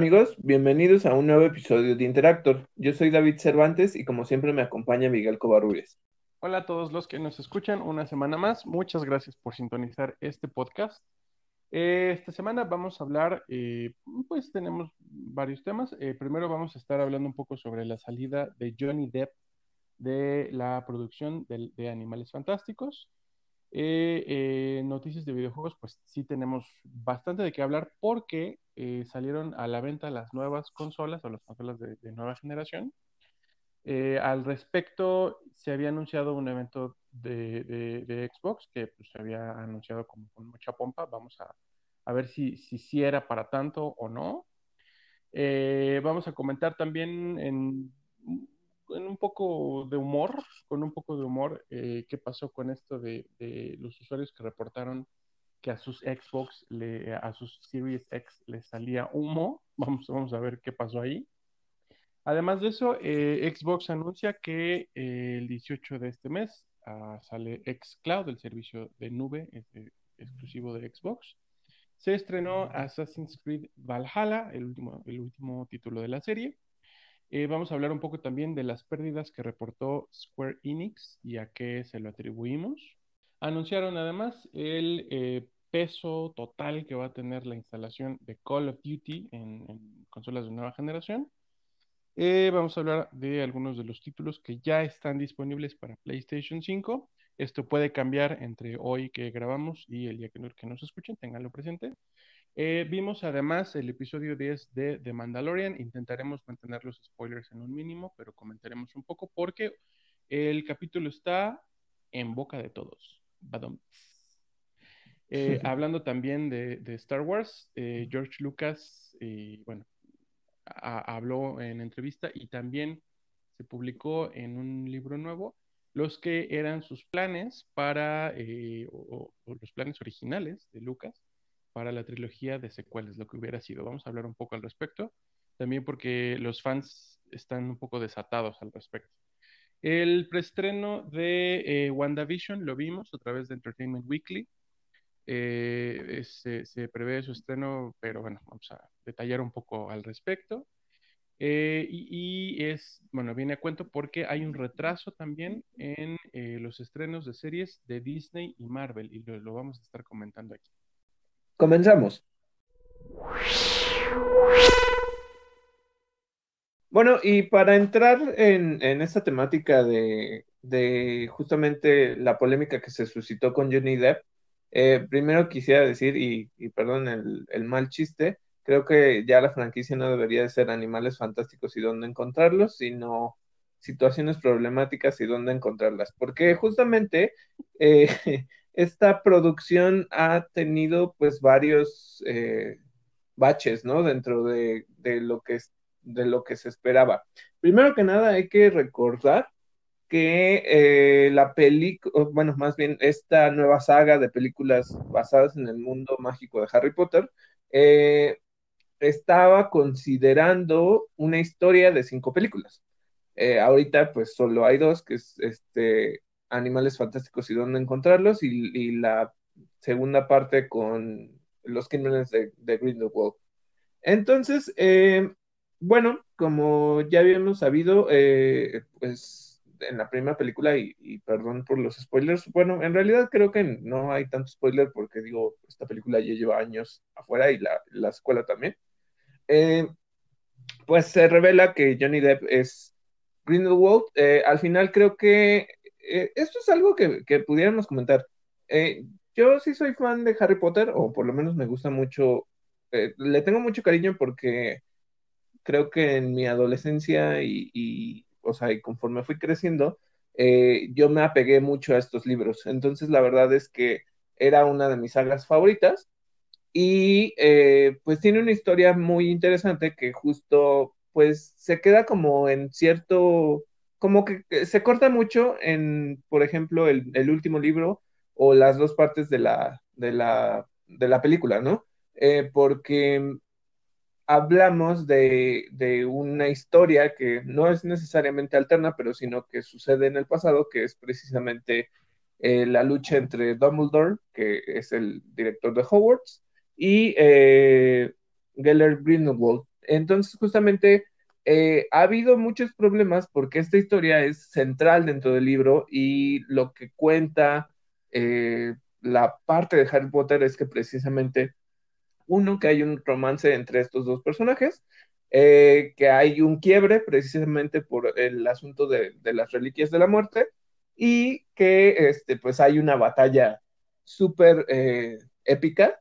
amigos? Bienvenidos a un nuevo episodio de Interactor. Yo soy David Cervantes y como siempre me acompaña Miguel Covarrubias. Hola a todos los que nos escuchan una semana más. Muchas gracias por sintonizar este podcast. Eh, esta semana vamos a hablar, eh, pues tenemos varios temas. Eh, primero vamos a estar hablando un poco sobre la salida de Johnny Depp de la producción de Animales Fantásticos. Eh, noticias de videojuegos, pues sí tenemos bastante de qué hablar porque eh, salieron a la venta las nuevas consolas o las consolas de, nueva generación. Eh, al respecto, se había anunciado un evento de, Xbox que pues, se había anunciado como con mucha pompa. Vamos a, a ver si, si, era para tanto o no. vamos a comentar también en en un poco de humor, con un poco de humor, eh, qué pasó con esto de, los usuarios que reportaron que a sus Xbox, le, a sus Series X les salía humo. Vamos, vamos a ver qué pasó ahí. Además de eso, eh, Xbox anuncia que eh, el 18 de este mes ah, sale xCloud, el servicio de nube exclusivo de Xbox. Se estrenó Assassin's Creed Valhalla, el último, el último título de la serie. Eh, vamos a hablar un poco también de las pérdidas que reportó Square Enix y a qué se lo atribuimos. Anunciaron además el eh, peso total que va a tener la instalación de Call of Duty en, consolas de nueva generación. Eh, vamos a hablar de algunos de los títulos que ya están disponibles para PlayStation 5. Esto puede cambiar entre hoy que grabamos y el día que, nos escuchen, tenganlo presente. Eh, vimos además el episodio 10 de The Mandalorian. Intentaremos mantener los spoilers en un mínimo, pero comentaremos un poco porque el capítulo está en boca de todos. Eh, hablando también de, Star Wars, eh, George Lucas, bueno, habló en entrevista y también se publicó en un libro nuevo los que eran sus planes para, o los planes originales de Lucas para la trilogía de secuelas, lo que hubiera sido. Vamos a hablar un poco al respecto, también porque los fans están un poco desatados al respecto. El preestreno de eh, WandaVision lo vimos a través de Entertainment Weekly. Eh, se, prevé su estreno, pero bueno, vamos a detallar un poco al respecto. Eh, y, es, bueno, viene a cuento porque hay un retraso también en los estrenos de series de Disney y Marvel, y lo vamos a estar comentando aquí. Comenzamos. Bueno, y para entrar en, esta temática de, justamente la polémica que se suscitó con Johnny Depp, eh, primero quisiera decir, y, perdón el, mal chiste, creo que ya la franquicia no debería de ser animales fantásticos y dónde encontrarlos, sino situaciones problemáticas y dónde encontrarlas. Porque justamente eh, esta producción ha tenido pues varios eh, baches, ¿no? Dentro de, lo que, de lo que se esperaba. Primero que nada hay que recordar que eh, la película, bueno, más bien esta nueva saga de películas basadas en el mundo mágico de Harry Potter, eh, estaba considerando una historia de cinco películas. ahorita pues solo hay dos, que es este Animales Fantásticos y dónde encontrarlos, y, la segunda parte con los crímenes de, de Grindelwald. Entonces, eh, bueno, como ya habíamos sabido, eh, pues en la primera película, y, perdón por los spoilers, bueno, en realidad creo que no hay tanto spoiler porque digo, esta película ya lleva años afuera y la, escuela también. Eh, pues se revela que Johnny Depp es Grindelwald. al final creo que eh, esto es algo que, pudiéramos comentar. Eh, yo sí soy fan de Harry Potter, o por lo menos me gusta mucho, eh, le tengo mucho cariño porque creo que en mi adolescencia y, o sea, y conforme fui creciendo, yo me apegué mucho a estos libros. Entonces, la verdad es que era una de mis sagas favoritas y pues tiene una historia muy interesante que justo pues se queda como en cierto como que se corta mucho en, por ejemplo, el, último libro o las dos partes de la, de la, de la película, ¿no? Eh, porque hablamos de, una historia que no es necesariamente alterna, pero sino que sucede en el pasado, que es precisamente eh, la lucha entre Dumbledore, que es el director de Hogwarts, y eh, Geller Grindelwald, Entonces, justamente eh, ha habido muchos problemas porque esta historia es central dentro del libro y lo que cuenta eh, la parte de Harry Potter es que precisamente, uno, que hay un romance entre estos dos personajes, eh, que hay un quiebre precisamente por el asunto de, las reliquias de la muerte y que este, pues hay una batalla súper eh, épica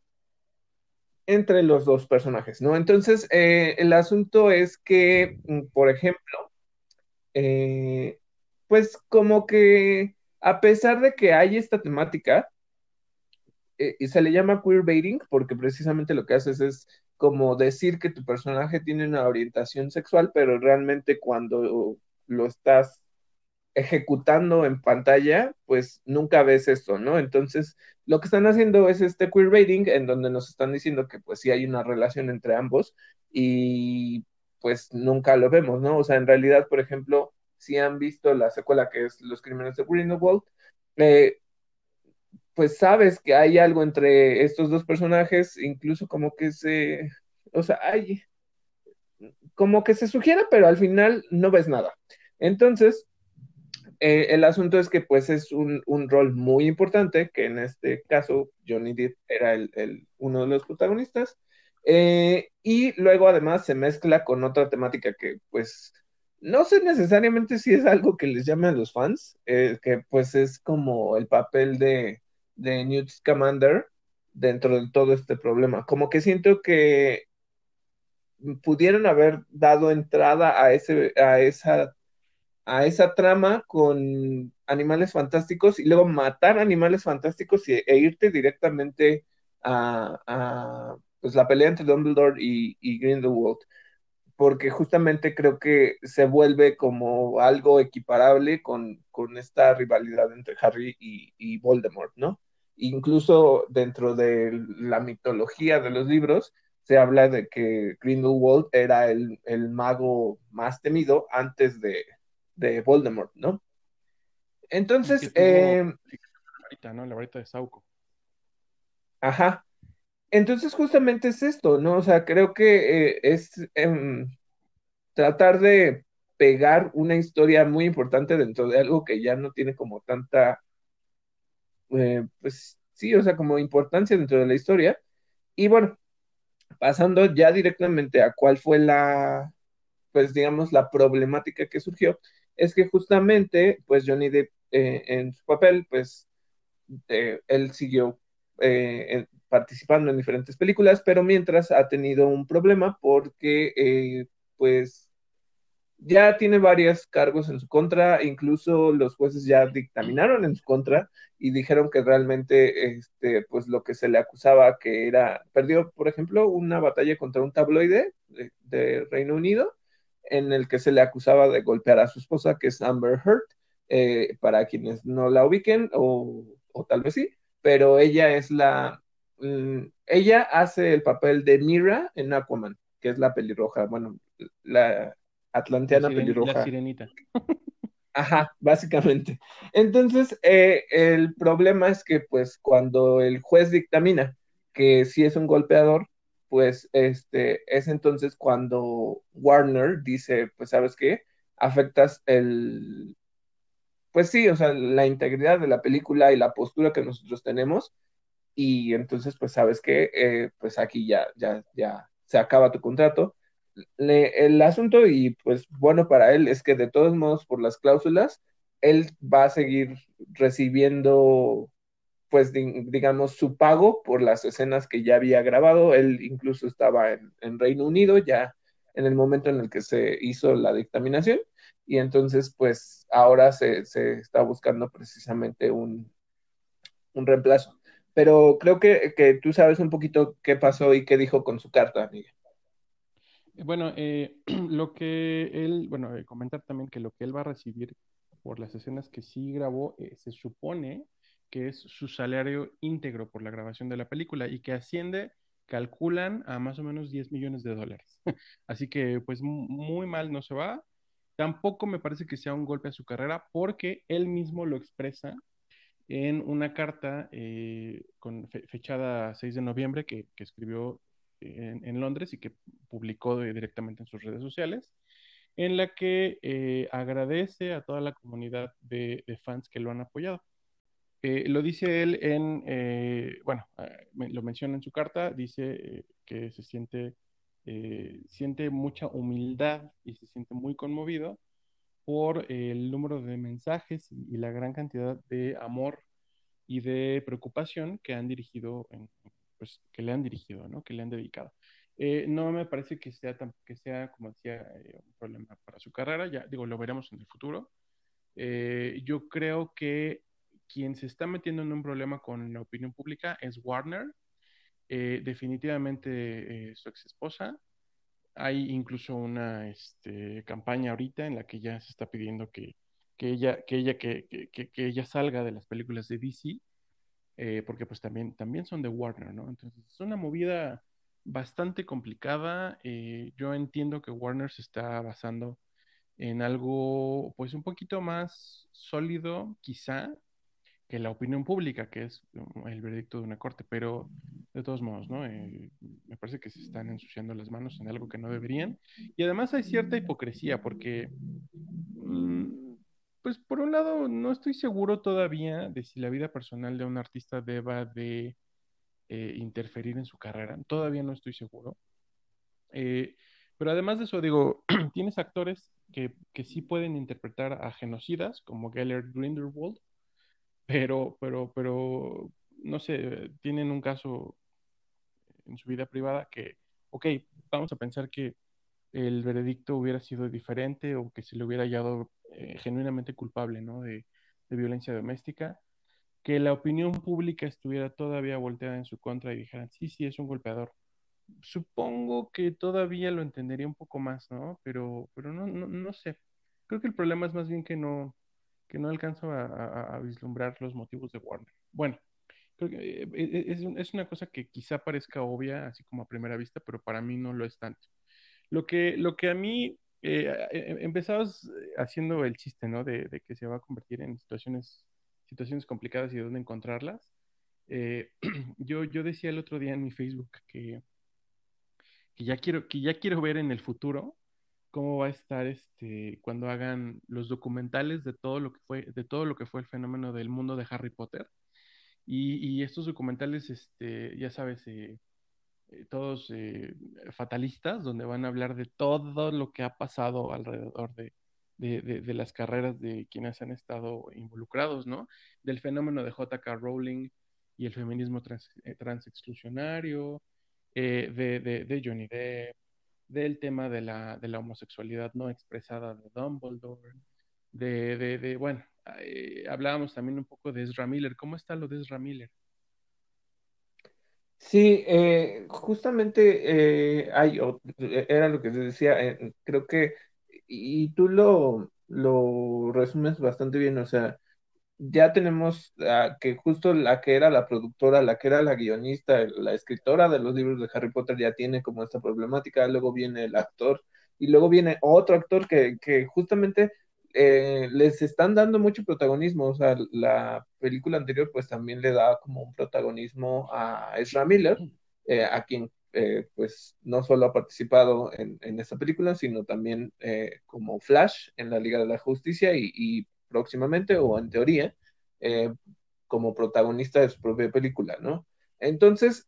entre los dos personajes, ¿no? Entonces, eh, el asunto es que, mm, por ejemplo, pues como que a pesar de que hay esta temática, eh, y se le llama queerbaiting porque precisamente lo que haces es como decir que tu personaje tiene una orientación sexual, pero realmente cuando lo estás ejecutando en pantalla, pues nunca ves esto, ¿no? Entonces, lo que están haciendo es este queerbaiting en donde nos están diciendo que pues sí hay una relación entre ambos y pues nunca lo vemos, ¿no? O sea, en realidad, por ejemplo, si han visto la secuela que es Los Crímenes de Grindelwald, eh, pues sabes que hay algo entre estos dos personajes, incluso como que se, o sea, hay, como que se sugiere, pero al final no ves nada. Entonces, eh, el asunto es que pues es un, rol muy importante, que en este caso Johnny Depp era el, el uno de los protagonistas, eh, y luego además se mezcla con otra temática que pues no sé necesariamente si es algo que les llame a los fans, eh, que pues es como el papel de, de Newt Scamander dentro de todo este problema. Como que siento que pudieron haber dado entrada a, ese, a esa a esa trama con animales fantásticos y luego matar animales fantásticos y, e irte directamente a, a pues, la pelea entre Dumbledore y, y, Grindelwald. Porque justamente creo que se vuelve como algo equiparable con, con esta rivalidad entre Harry y, y, Voldemort, ¿no? Incluso dentro de la mitología de los libros, se habla de que Grindelwald era el, el mago más temido antes de, de Voldemort, ¿no? Entonces, eh, la varita, ¿no? La varita de Sauco. Ajá. Entonces, justamente es esto, ¿no? O sea, creo que eh, es eh, tratar de pegar una historia muy importante dentro de algo que ya no tiene como tanta, eh, pues sí, o sea, como importancia dentro de la historia. Y bueno, pasando ya directamente a cuál fue la, pues digamos, la problemática que surgió, es que justamente, pues Johnny Depp eh, en su papel, pues eh, él siguió eh, participando en diferentes películas, pero mientras ha tenido un problema porque, eh, pues, ya tiene varios cargos en su contra, incluso los jueces ya dictaminaron en su contra y dijeron que realmente, este, pues, lo que se le acusaba que era, perdió, por ejemplo, una batalla contra un tabloide de, Reino Unido en el que se le acusaba de golpear a su esposa, que es Amber Heard, eh, para quienes no la ubiquen, o, o, tal vez sí, pero ella es la, mm, ella hace el papel de Mira en Aquaman, que es la pelirroja, bueno, la atlanteana la pelirroja. La sirenita. Ajá, básicamente. Entonces, eh, el problema es que, pues, cuando el juez dictamina que sí es un golpeador, pues este, es entonces cuando Warner dice, pues sabes qué, afectas el, pues sí, o sea, la integridad de la película y la postura que nosotros tenemos, y entonces, pues sabes qué, eh, pues aquí ya, ya, ya se acaba tu contrato. Le, el asunto, y pues bueno para él, es que de todos modos, por las cláusulas, él va a seguir recibiendo pues digamos, su pago por las escenas que ya había grabado. Él incluso estaba en, en, Reino Unido ya en el momento en el que se hizo la dictaminación y entonces pues ahora se, se está buscando precisamente un, un, reemplazo. Pero creo que, que, tú sabes un poquito qué pasó y qué dijo con su carta, Miguel. Bueno, eh, lo que él, bueno, eh, comentar también que lo que él va a recibir por las escenas que sí grabó, eh, se supone que es su salario íntegro por la grabación de la película y que asciende, calculan a más o menos 10 millones de dólares. Así que pues muy mal no se va. Tampoco me parece que sea un golpe a su carrera porque él mismo lo expresa en una carta eh, con fe fechada 6 de noviembre que, escribió en, Londres y que publicó directamente en sus redes sociales, en la que eh, agradece a toda la comunidad de, fans que lo han apoyado. Eh, lo dice él en, bueno, ah, lo menciona en su carta, dice que se siente, siente mucha humildad y se siente muy conmovido por el número de mensajes y la gran cantidad de amor y de preocupación que han dirigido, pues, que le han dirigido, ¿no? Que le han dedicado. Eh, no me parece que sea, tan, que sea como decía, eh, un problema para su carrera, ya digo, lo veremos en el futuro. Eh, yo creo que quien se está metiendo en un problema con la opinión pública es Warner, definitivamente su ex esposa, hay incluso una este, campaña ahorita en la que ya se está pidiendo que, ella, que, ella, que, ella salga de las películas de DC, eh, porque pues también, también son de Warner, ¿no? Entonces es una movida bastante complicada. Eh, yo entiendo que Warner se está basando en algo pues un poquito más sólido, quizá, que la opinión pública, que es el veredicto de una corte, pero de todos modos, ¿no? Eh, me parece que se están ensuciando las manos en algo que no deberían. Y además hay cierta hipocresía, porque, mm, pues por un lado, no estoy seguro todavía de si la vida personal de un artista deba de eh, interferir en su carrera. Todavía no estoy seguro. Eh, pero además de eso, digo, tienes actores que, que sí pueden interpretar a genocidas, como Gellert Grindelwald, pero, pero, pero, no sé, tienen un caso en su vida privada que, ok, vamos a pensar que el veredicto hubiera sido diferente o que se le hubiera hallado eh, genuinamente culpable, ¿no? De, violencia doméstica, que la opinión pública estuviera todavía volteada en su contra y dijeran, sí, sí, es un golpeador. Supongo que todavía lo entendería un poco más, ¿no? Pero, pero no, no, sé. Creo que el problema es más bien que no, que no alcanzo a, vislumbrar los motivos de Warner. Bueno, creo que eh, eh, es, una cosa que quizá parezca obvia, así como a primera vista, pero para mí no lo es tanto. Lo que, lo que a mí eh, empezabas haciendo el chiste, ¿no? De, de, que se va a convertir en situaciones, situaciones complicadas y de dónde encontrarlas. yo, yo decía el otro día en mi Facebook que, que, ya quiero, que ya quiero ver en el futuro cómo va a estar este cuando hagan los documentales de todo lo que fue de todo lo que fue el fenómeno del mundo de Harry Potter y, estos documentales este ya sabes eh, eh, todos eh, fatalistas donde van a hablar de todo lo que ha pasado alrededor de, de, las carreras de quienes han estado involucrados no del fenómeno de J.K. Rowling y el feminismo trans, transexclusionario de, de Johnny Depp del tema de la, de la homosexualidad no expresada de Dumbledore, de, de, de bueno, eh, hablábamos también un poco de Ezra Miller. ¿Cómo está lo de Ezra Miller? Sí, eh, justamente eh, hay, era lo que te decía, creo que, y tú lo, lo resumes bastante bien, o sea, ya tenemos que justo la que era la productora, la que era la guionista, la escritora de los libros de Harry Potter ya tiene como esta problemática, luego viene el actor y luego viene otro actor que, que justamente eh, les están dando mucho protagonismo, o sea, la película anterior pues también le da como un protagonismo a Ezra Miller, eh, a quien eh, pues no solo ha participado en, en esta película, sino también como Flash en la Liga de la Justicia y, próximamente o en teoría eh, como protagonista de su propia película, ¿no? Entonces,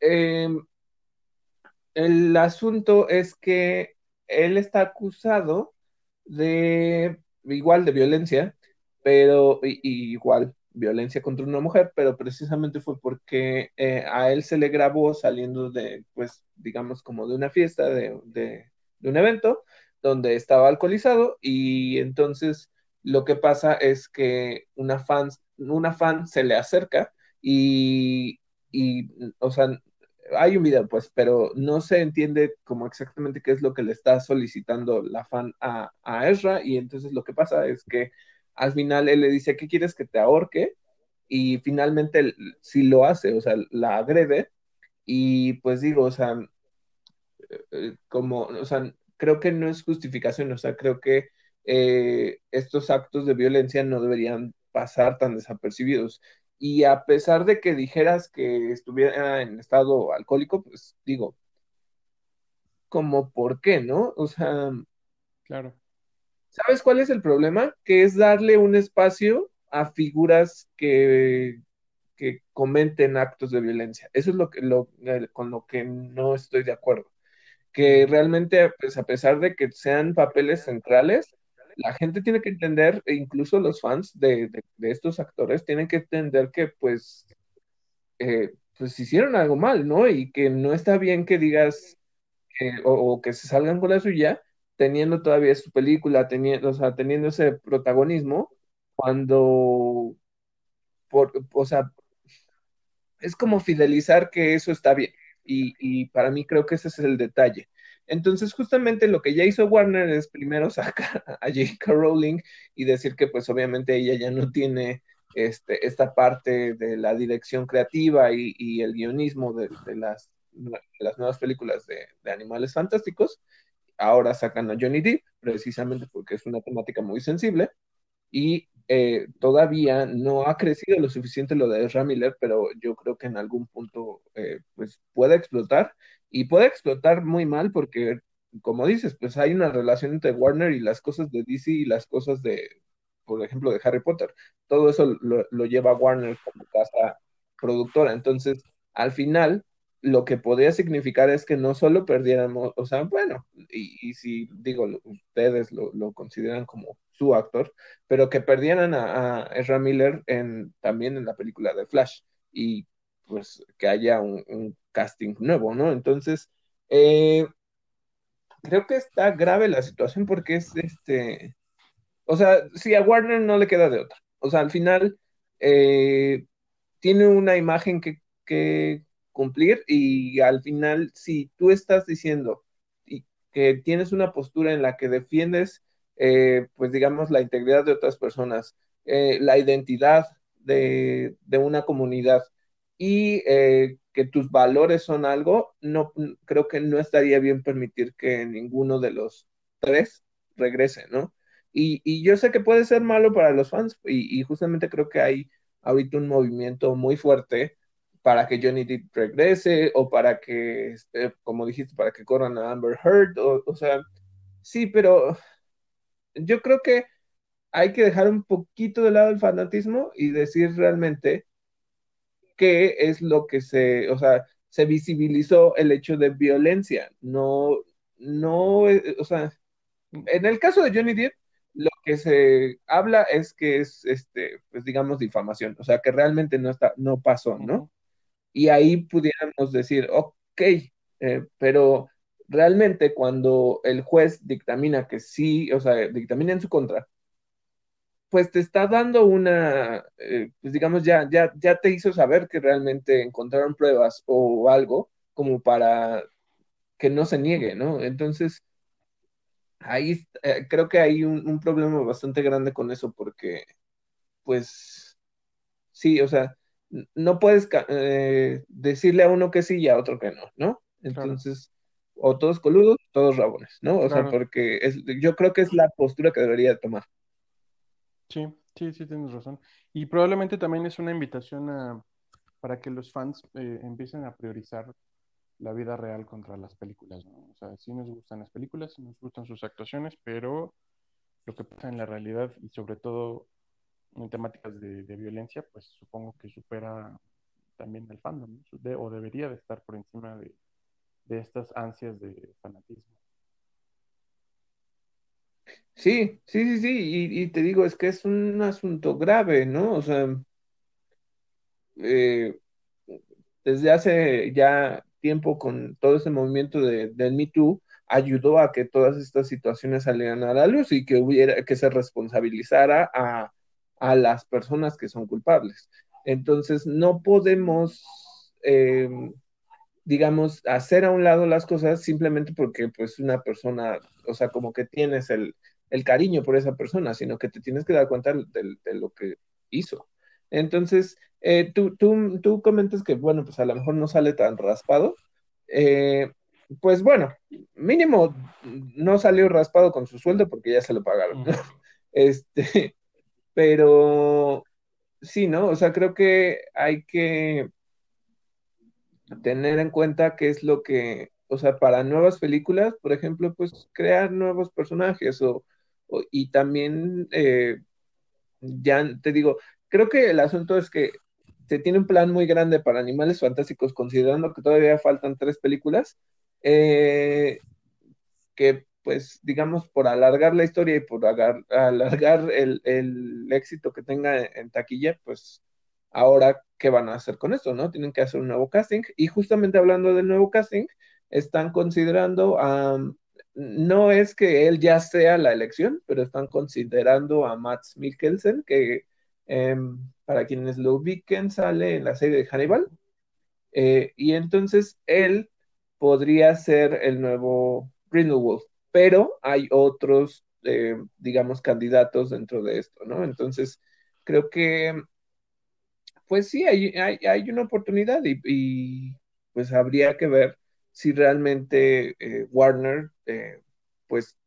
el asunto es que él está acusado de igual de violencia, pero igual violencia contra una mujer, pero precisamente fue porque eh, a él se le grabó saliendo de, pues, digamos, como de una fiesta, de, un evento, donde estaba alcoholizado y entonces lo que pasa es que una fan, una fan se le acerca y, o sea, hay un video, pues, pero no se entiende como exactamente qué es lo que le está solicitando la fan a, a Ezra, y entonces lo que pasa es que al final él le dice, ¿qué quieres que te ahorque? Y finalmente sí lo hace, o sea, la agrede, y pues digo, o sea, eh, eh, como, o sea, creo que no es justificación, o sea, creo que eh, estos actos de violencia no deberían pasar tan desapercibidos. Y a pesar de que dijeras que estuviera en estado alcohólico, pues digo, como por qué, ¿no? O sea, claro. ¿Sabes cuál es el problema? Que es darle un espacio a figuras que, que comenten actos de violencia. Eso es lo que, con lo que no estoy de acuerdo. Que realmente, pues a pesar de que sean papeles centrales, la gente tiene que entender, e incluso los fans de, de, estos actores tienen que entender que pues, eh, pues hicieron algo mal, ¿no? Y que no está bien que digas o, o, que se salgan con la suya teniendo todavía su película, teniendo, o sea, teniendo ese protagonismo, cuando, por, o sea, es como fidelizar que eso está bien. Y, y, para mí creo que ese es el detalle. Entonces, justamente lo que ya hizo Warner es primero sacar a J.K. Rowling y decir que pues obviamente ella ya no tiene este, esta parte de la dirección creativa y, y el guionismo de, de, las, de, las, nuevas películas de, de Animales Fantásticos ahora sacan a Johnny Depp, precisamente porque es una temática muy sensible, y eh, todavía no ha crecido lo suficiente lo de Ezra Miller, pero yo creo que en algún punto eh, pues puede explotar, y puede explotar muy mal porque, como dices, pues hay una relación entre Warner y las cosas de DC y las cosas de, por ejemplo, de Harry Potter. Todo eso lo, lo lleva Warner como casa productora, entonces al final lo que podría significar es que no solo perdiéramos, o sea, bueno, y, si digo, ustedes lo, consideran como su actor, pero que perdieran a, a Ezra Miller en, también en la película de Flash y pues que haya un, casting nuevo, ¿no? Entonces, eh, creo que está grave la situación porque es este, o sea, si a Warner no le queda de otra, o sea, al final eh, tiene una imagen que cumplir y al final, si tú estás diciendo y que tienes una postura en la que defiendes, eh, pues digamos, la integridad de otras personas, eh, la identidad de, de, una comunidad y eh, que tus valores son algo, no creo que no estaría bien permitir que ninguno de los tres regrese, ¿no? Y, y yo sé que puede ser malo para los fans y, y justamente creo que hay ahorita un movimiento muy fuerte para que Johnny Depp regrese o para que, este, como dijiste, para que corran a Amber Heard, o, sea, sí, pero yo creo que hay que dejar un poquito de lado el fanatismo y decir realmente qué es lo que se, o sea, se visibilizó el hecho de violencia, no, no, o sea, en el caso de Johnny Depp, lo que se habla es que es, este, pues digamos, difamación, o sea, que realmente no está, no pasó, ¿no? Y ahí pudiéramos decir, ok, eh, pero realmente cuando el juez dictamina que sí, o sea, dictamina en su contra, pues te está dando una, eh, pues digamos, ya, ya, ya te hizo saber que realmente encontraron pruebas o algo como para que no se niegue, ¿no? Entonces, ahí eh, creo que hay un, un, problema bastante grande con eso porque, pues, sí, o sea, no puedes eh, decirle a uno que sí y a otro que no, ¿no? Entonces, claro. o todos coludos, todos rabones, ¿no? O claro. sea, porque es, yo creo que es la postura que debería tomar. Sí, sí, sí, tienes razón. Y probablemente también es una invitación a, para que los fans eh, empiecen a priorizar la vida real contra las películas, ¿no? O sea, sí nos gustan las películas, sí nos gustan sus actuaciones, pero lo que pasa en la realidad y sobre todo en temáticas de, de, violencia, pues supongo que supera también el fandom, ¿no? o debería de estar por encima de, de estas ansias de fanatismo. Sí, sí, sí, sí, y, y, te digo, es que es un asunto grave, ¿no? O sea, eh, desde hace ya tiempo con todo ese movimiento de, del Me Too, ayudó a que todas estas situaciones salieran a la luz y que hubiera, que se responsabilizara a, a las personas que son culpables. Entonces, no podemos, eh, digamos, hacer a un lado las cosas simplemente porque pues una persona, o sea, como que tienes el, el cariño por esa persona, sino que te tienes que dar cuenta de, de lo que hizo. Entonces, eh, tú, tú, tú, comentas que, bueno, pues a lo mejor no sale tan raspado. Eh, pues bueno, mínimo no salió raspado con su sueldo porque ya se lo pagaron. ¿no? Este, pero sí, ¿no? O sea, creo que hay que tener en cuenta qué es lo que o sea, para nuevas películas, por ejemplo, pues crear nuevos personajes o, y también, eh, ya te digo, creo que el asunto es que se tiene un plan muy grande para Animales Fantásticos, considerando que todavía faltan tres películas, eh, que pues digamos por alargar la historia y por alargar el, éxito que tenga en, taquilla, pues ahora, ¿qué van a hacer con esto? ¿No? Tienen que hacer un nuevo casting y justamente hablando del nuevo casting, están considerando a, no es que él ya sea la elección, pero están considerando a Max Mikkelsen, que em, para quienes lo ubiquen sale en la serie de Hannibal, eh, y entonces él podría ser el nuevo Wolf pero hay otros, eh, digamos, candidatos dentro de esto, ¿no? Entonces, creo que, pues sí, hay, hay, una oportunidad y, pues habría que ver si realmente eh, Warner, eh, pues,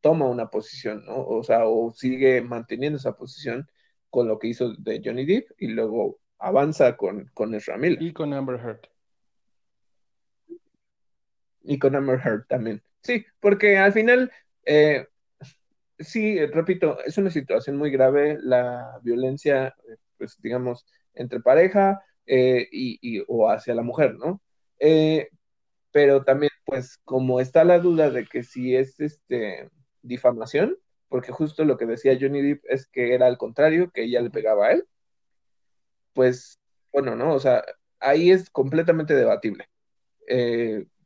toma una posición, ¿no? O sea, o sigue manteniendo esa posición con lo que hizo de Johnny Depp y luego avanza con, con Ezra Miller. Y con Amber Heard. Y con Amber Heard también. Sí, porque al final, eh, sí, repito, es una situación muy grave la violencia, pues digamos, entre pareja eh, y, o hacia la mujer, ¿no? Eh, pero también, pues, como está la duda de que si es este difamación, porque justo lo que decía Johnny Depp es que era al contrario, que ella le pegaba a él, pues, bueno, ¿no? O sea, ahí es completamente debatible.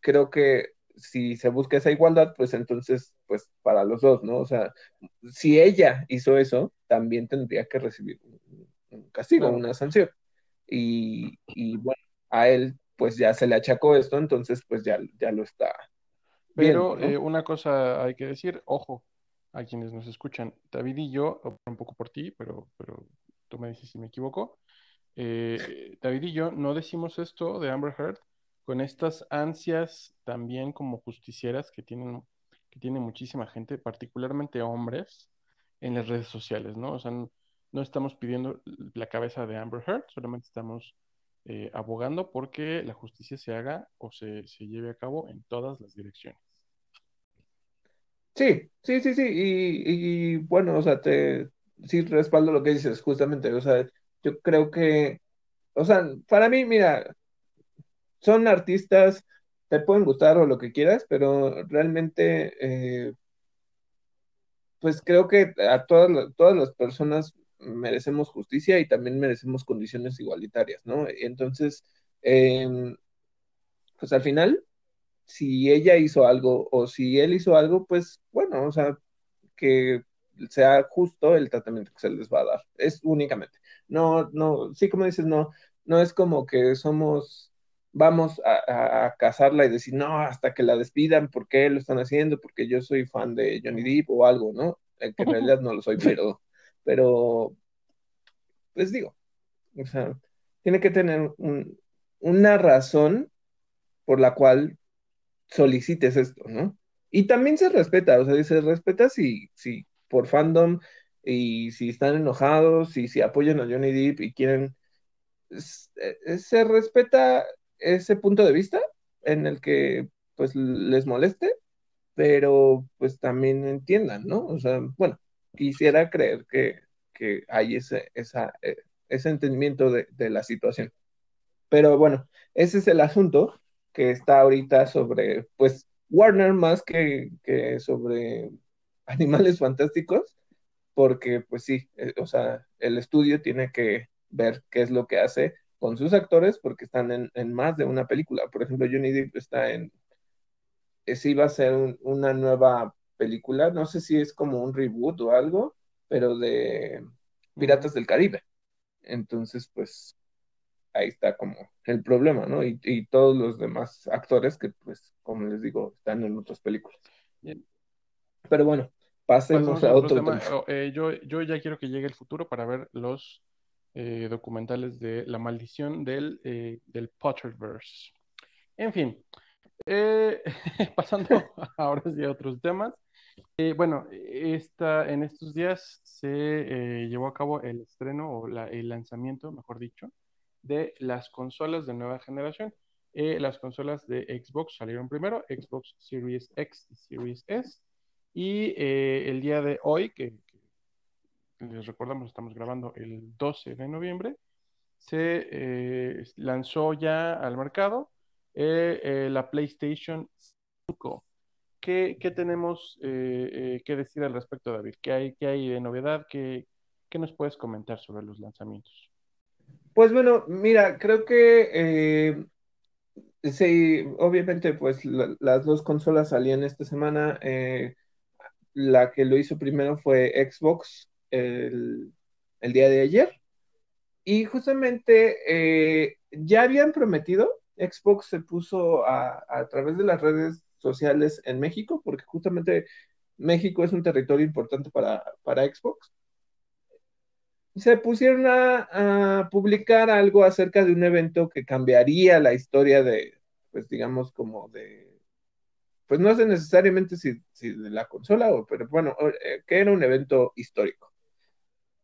creo que si se busca esa igualdad, pues entonces, pues para los dos, ¿no? O sea, si ella hizo eso, también tendría que recibir un, castigo, una sanción. Y, bueno, a él pues ya se le achacó esto, entonces pues ya, ya lo está. Pero eh, una cosa hay que decir, ojo, a quienes nos escuchan, David y yo, un poco por ti, pero, pero tú me dices si me equivoco, eh, David y yo no decimos esto de Amber Heard con estas ansias también como justicieras que tienen, que tiene muchísima gente, particularmente hombres, en las redes sociales, ¿no? O sea, no, estamos pidiendo la cabeza de Amber Heard, solamente estamos eh, abogando porque la justicia se haga o se, lleve a cabo en todas las direcciones. Sí, sí, sí, sí, y, y, bueno, o sea, te sí respaldo lo que dices, justamente, o sea, yo creo que, o sea, para mí, mira, son artistas, te pueden gustar o lo que quieras, pero realmente, eh, pues creo que a todas, todas las personas merecemos justicia y también merecemos condiciones igualitarias, ¿no? Entonces, em, pues al final, si ella hizo algo o si él hizo algo, pues bueno, o sea, que sea justo el tratamiento que se les va a dar. Es únicamente. No, no, sí, como dices, no, no es como que somos vamos a, casarla y decir, no, hasta que la despidan, ¿por qué lo están haciendo? Porque yo soy fan de Johnny Depp o algo, ¿no? Eh, que en realidad no lo soy, pero, pero, pues digo, o sea, tiene que tener una razón por la cual solicites esto, ¿no? Y también se respeta, o sea, se respeta si, si por fandom y si están enojados y si apoyan a Johnny Depp y quieren, eh, se respeta ese punto de vista en el que pues les moleste, pero pues también entiendan, ¿no? O sea, bueno, quisiera creer que, hay ese, esa, eh, ese entendimiento de, la situación. Pero bueno, ese es el asunto que está ahorita sobre, pues, Warner más que, que sobre animales fantásticos, porque pues sí, eh, o sea, el estudio tiene que ver qué es lo que hace con sus actores porque están en, más de una película. Por ejemplo, Johnny Depp está en, si iba a ser una nueva película, no sé si es como un reboot o algo, pero de Piratas del Caribe. Entonces, pues ahí está como el problema, ¿no? Y, todos los demás actores que, pues, como les digo, están en otras películas. Pero bueno, pasemos a otro tema. Oh, eh, yo, yo ya quiero que llegue el futuro para ver los eh, documentales de la maldición del, eh, del Potterverse. En fin, eh, pasando ahora sí a otros temas. bueno, esta, en estos días se llevó a cabo el estreno o el lanzamiento, mejor dicho, de las consolas de nueva generación. Las consolas de Xbox salieron primero, Xbox Series X y Series S. Y eh, el día de hoy, que, les recordamos, estamos grabando el 12 de noviembre, se eh, lanzó ya al mercado la PlayStation 5. ¿Qué, tenemos que decir al respecto, David? ¿Qué hay, qué hay de novedad? ¿Qué, ¿Qué nos puedes comentar sobre los lanzamientos? Pues bueno, mira, creo que Sí, obviamente, pues las dos consolas salían esta semana. Eh, la que lo hizo primero fue Xbox el, día de ayer. Y justamente eh, ya habían prometido, Xbox se puso a, a, través de las redes sociales en México, porque justamente México es un territorio importante para, para Xbox. Se pusieron a, publicar algo acerca de un evento que cambiaría la historia de, pues digamos, como de, pues no sé necesariamente si, de la consola, o, pero bueno, eh, que era un evento histórico.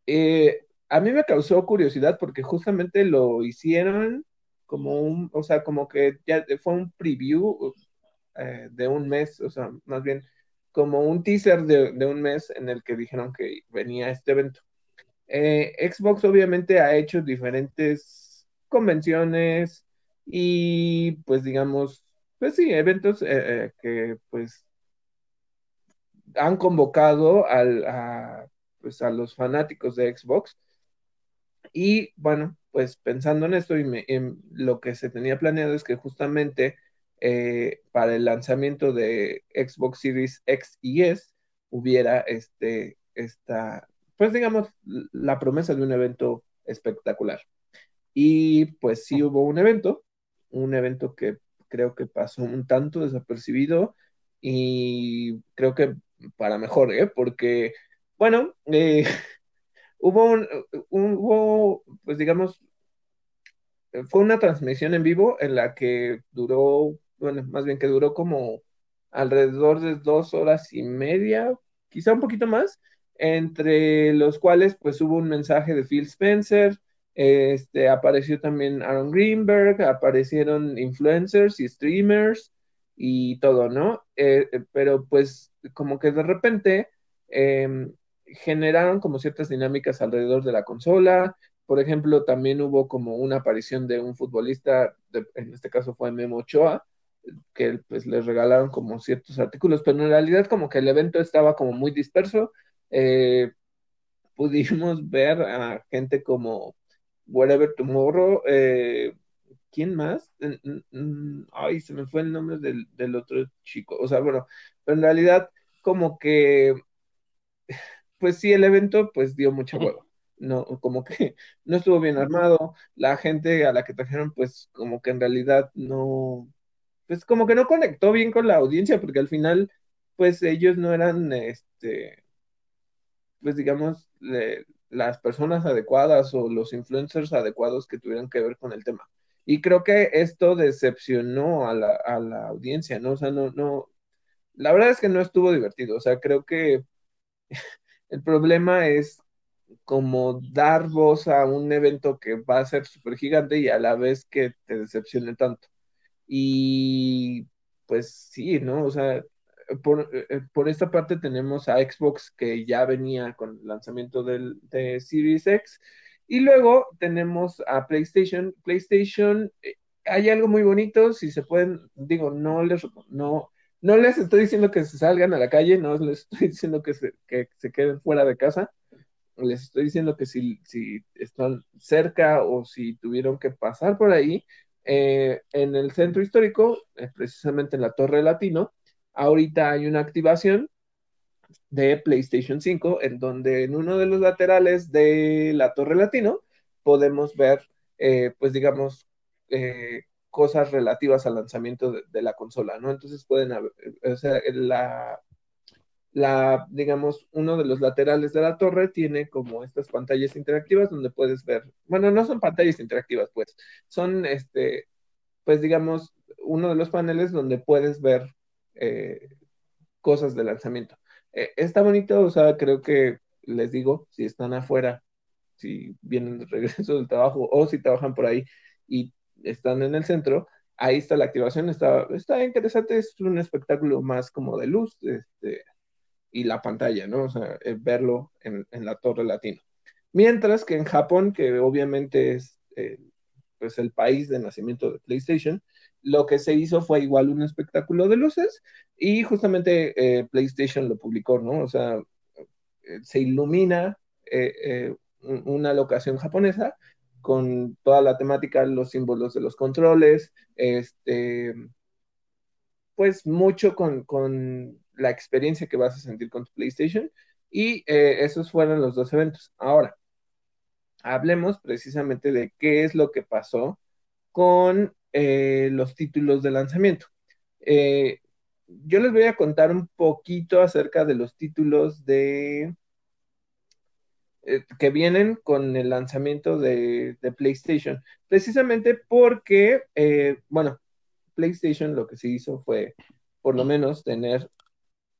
Eh, a mí me causó curiosidad porque justamente lo hicieron como un, o sea, como que ya fue un preview eh, de un mes, o sea, más bien como un teaser de, un mes en el que dijeron que venía este evento. Xbox obviamente ha hecho diferentes convenciones, y pues digamos, pues sí, eventos eh, eh, que pues han convocado al, a, pues, a los fanáticos de Xbox. Y bueno, pues pensando en esto y en lo que se tenía planeado es que justamente eh, para el lanzamiento de Xbox Series X y S hubiera este, esta, pues digamos, la promesa de un evento espectacular. Y pues sí hubo un evento, un evento que creo que pasó un tanto desapercibido y creo que para mejor, ¿eh? porque, bueno, eh, hubo, un, hubo, pues digamos, fue una transmisión en vivo en la que duró, bueno, más bien que duró como alrededor de dos horas y media, quizá un poquito más, entre los cuales pues hubo un mensaje de Phil Spencer, este, apareció también Aaron Greenberg, aparecieron influencers y streamers y todo, ¿no? Eh, eh, pero pues como que de repente em, generaron como ciertas dinámicas alrededor de la consola. Por ejemplo, también hubo como una aparición de un futbolista, en este caso fue Memo Ochoa, que pues les regalaron como ciertos artículos, pero en realidad como que el evento estaba como muy disperso. Eh, pudimos ver a gente como Whatever Tomorrow. Eh, ¿Quién más? Ay, se me fue el nombre del, otro chico. O sea, bueno, pero en realidad, como que, pues sí, el evento pues dio mucha hueva. No, como que no estuvo bien armado. La gente a la que trajeron, pues como que en realidad no, pues como que no conectó bien con la audiencia, porque al final, pues ellos no eran, este, pues digamos, las personas adecuadas o los influencers adecuados que tuvieran que ver con el tema. Y creo que esto decepcionó a la, a la audiencia, ¿no? O sea, no, no, la verdad es que no estuvo divertido, o sea, creo que el problema es como dar voz a un evento que va a ser súper gigante y a la vez que te decepcione tanto. Y pues sí, ¿no? O sea, por, eh, por, esta parte tenemos a Xbox que ya venía con el lanzamiento del, de Series X y luego tenemos a PlayStation. PlayStation, eh, hay algo muy bonito, si se pueden, digo, no les, no, no les estoy diciendo que se salgan a la calle, no les estoy diciendo que se, que se queden fuera de casa, les estoy diciendo que si, si están cerca o si tuvieron que pasar por ahí, eh, en el centro histórico, precisamente en la Torre Latino, ahorita hay una activación de PlayStation 5 en donde en uno de los laterales de la torre latino podemos ver, eh, pues digamos, eh, cosas relativas al lanzamiento de, la consola, ¿no? Entonces pueden haber, o sea, la, la, digamos, uno de los laterales de la torre tiene como estas pantallas interactivas donde puedes ver, bueno, no son pantallas interactivas, pues, son, este, pues digamos, uno de los paneles donde puedes ver eh, cosas de lanzamiento. Eh, está bonito, o sea, creo que les digo, si están afuera, si vienen de regreso del trabajo o si trabajan por ahí y están en el centro, ahí está la activación, está, está interesante, es un espectáculo más como de luz este, y la pantalla, ¿no? O sea, verlo en, la torre latino. Mientras que en Japón, que obviamente es eh, pues el país de nacimiento de PlayStation, lo que se hizo fue igual un espectáculo de luces y justamente eh, PlayStation lo publicó, ¿no? O sea, eh, se ilumina una locación japonesa con toda la temática, los símbolos de los controles, este, pues mucho con, la experiencia que vas a sentir con tu PlayStation. Y eh, esos fueron los dos eventos. Ahora, hablemos precisamente de qué es lo que pasó con eh, los títulos de lanzamiento. Eh, yo les voy a contar un poquito acerca de los títulos de eh, que vienen con el lanzamiento de, PlayStation, precisamente porque, eh, bueno, PlayStation lo que se hizo fue, por lo menos, tener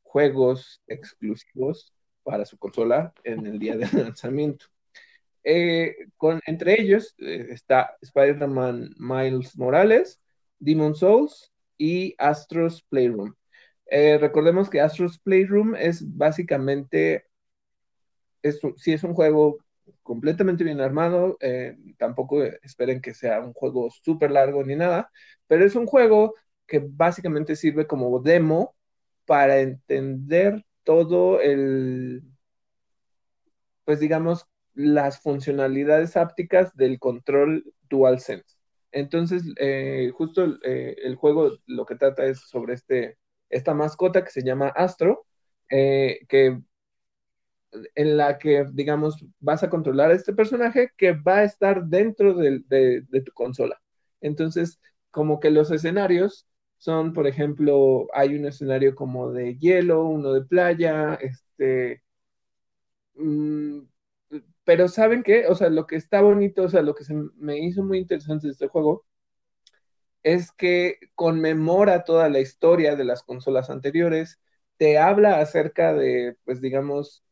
juegos exclusivos para su consola en el día del lanzamiento. Eh, con, entre ellos está Spider-Man Miles Morales, Demon Souls y Astro's Playroom. recordemos que Astro's Playroom es básicamente es, si es un juego completamente bien armado, eh, tampoco esperen que sea un juego súper largo ni nada, pero es un juego que básicamente sirve como demo para entender todo el, pues digamos, las funcionalidades ápticas del control DualSense. Entonces, eh, justo eh, el juego lo que trata es sobre este, esta mascota que se llama Astro, que en la que, digamos, vas a controlar a este personaje que va a estar dentro de, tu consola. Entonces, como que los escenarios son, por ejemplo, hay un escenario como de hielo, uno de playa, este... Mm, pero ¿saben qué? O sea, lo que está bonito, o sea, lo que se me hizo muy interesante de este juego es que conmemora toda la historia de las consolas anteriores, te habla acerca de, pues digamos,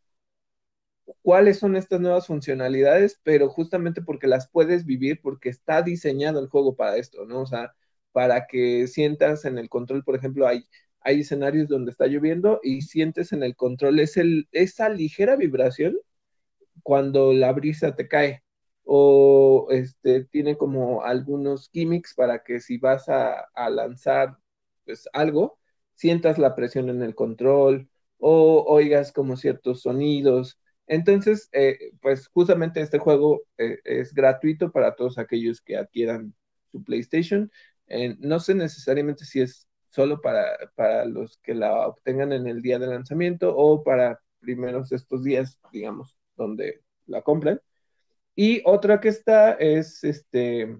cuáles son estas nuevas funcionalidades, pero justamente porque las puedes vivir, porque está diseñado el juego para esto, ¿no? O sea, para que sientas en el control, por ejemplo, hay, hay escenarios donde está lloviendo y sientes en el control es el, esa ligera vibración cuando la brisa te cae. O este, tiene como algunos gimmicks para que si vas a, a lanzar pues, algo, sientas la presión en el control o oigas como ciertos sonidos entonces, eh, pues justamente este juego eh, es gratuito para todos aquellos que adquieran su PlayStation. no sé necesariamente si es solo para, para los que la obtengan en el día de lanzamiento o para primeros estos días, digamos, donde la compren. Y otra que está es este,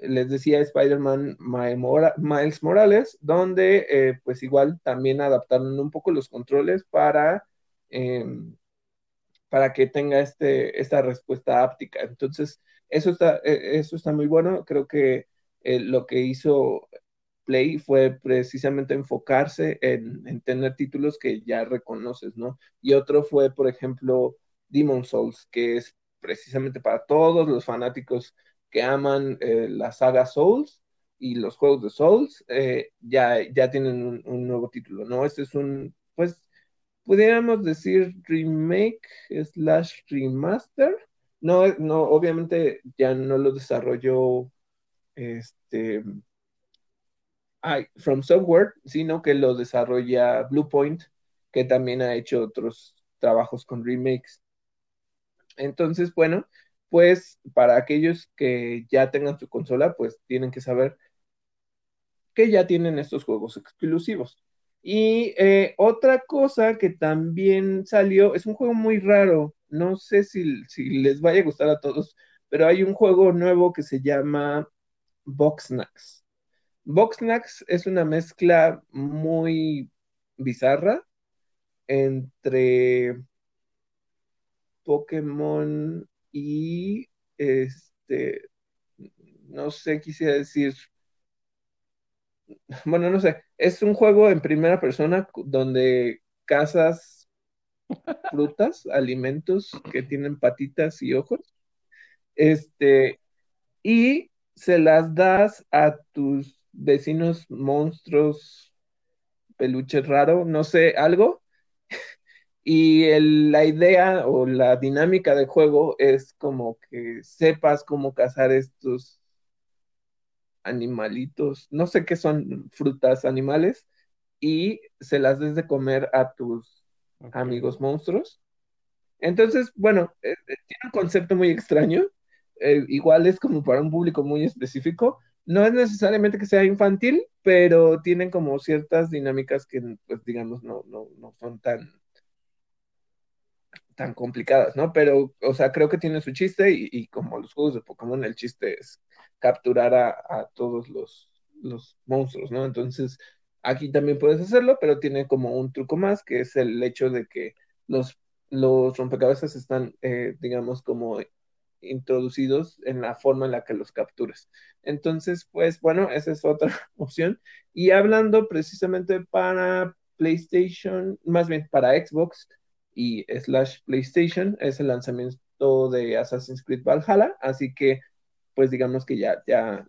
les decía Spider-Man Miles Morales, donde eh, pues igual también adaptaron un poco los controles para em, para que tenga este, esta respuesta áptica. Entonces, eso está, e, eso está muy bueno. Creo que eh, lo que hizo Play fue precisamente enfocarse en, tener títulos que ya reconoces, ¿no? Y otro fue, por ejemplo, Demon Souls, que es precisamente para todos los fanáticos que aman eh, la saga Souls y los juegos de Souls, eh, ya, ya tienen un, nuevo título, ¿no? Este es un, pues, pudiéramos decir remake slash remaster. No, no, obviamente ya no lo desarrolló este From Software, sino que lo desarrolla Bluepoint, que también ha hecho otros trabajos con remakes. Entonces, bueno, pues para aquellos que ya tengan su consola, pues tienen que saber que ya tienen estos juegos exclusivos. Y eh, otra cosa que también salió, es un juego muy raro, no sé si, les vaya a gustar a todos, pero hay un juego nuevo que se llama Boxnax. Boxnax es una mezcla muy bizarra entre Pokémon y este, no sé, quisiera decir bueno, no sé, es un juego en primera persona donde cazas frutas, alimentos que tienen patitas y ojos. Este, y se las das a tus vecinos monstruos, peluche raro, no sé, algo. Y la idea o la dinámica de juego es como que sepas cómo cazar estos animalitos, no sé qué son frutas, animales, y se las des de comer a tus amigos monstruos. Entonces, bueno, eh, eh, tiene un concepto muy extraño, eh, igual es como para un público muy específico, no es necesariamente que sea infantil, pero tienen como ciertas dinámicas que, pues digamos, no, no, no son tan tan complicadas, ¿no? Pero, o sea, creo que tiene su chiste y, como los juegos de Pokémon, el chiste es capturar a, todos los, los, monstruos, ¿no? Entonces, aquí también puedes hacerlo, pero tiene como un truco más, que es el hecho de que los, los rompecabezas están, eh, digamos, como introducidos en la forma en la que los capturas. Entonces, pues bueno, esa es otra opción. Y hablando precisamente para PlayStation, más bien para Xbox y slash PlayStation, es el lanzamiento de Assassin's Creed Valhalla, así que pues digamos que ya, ya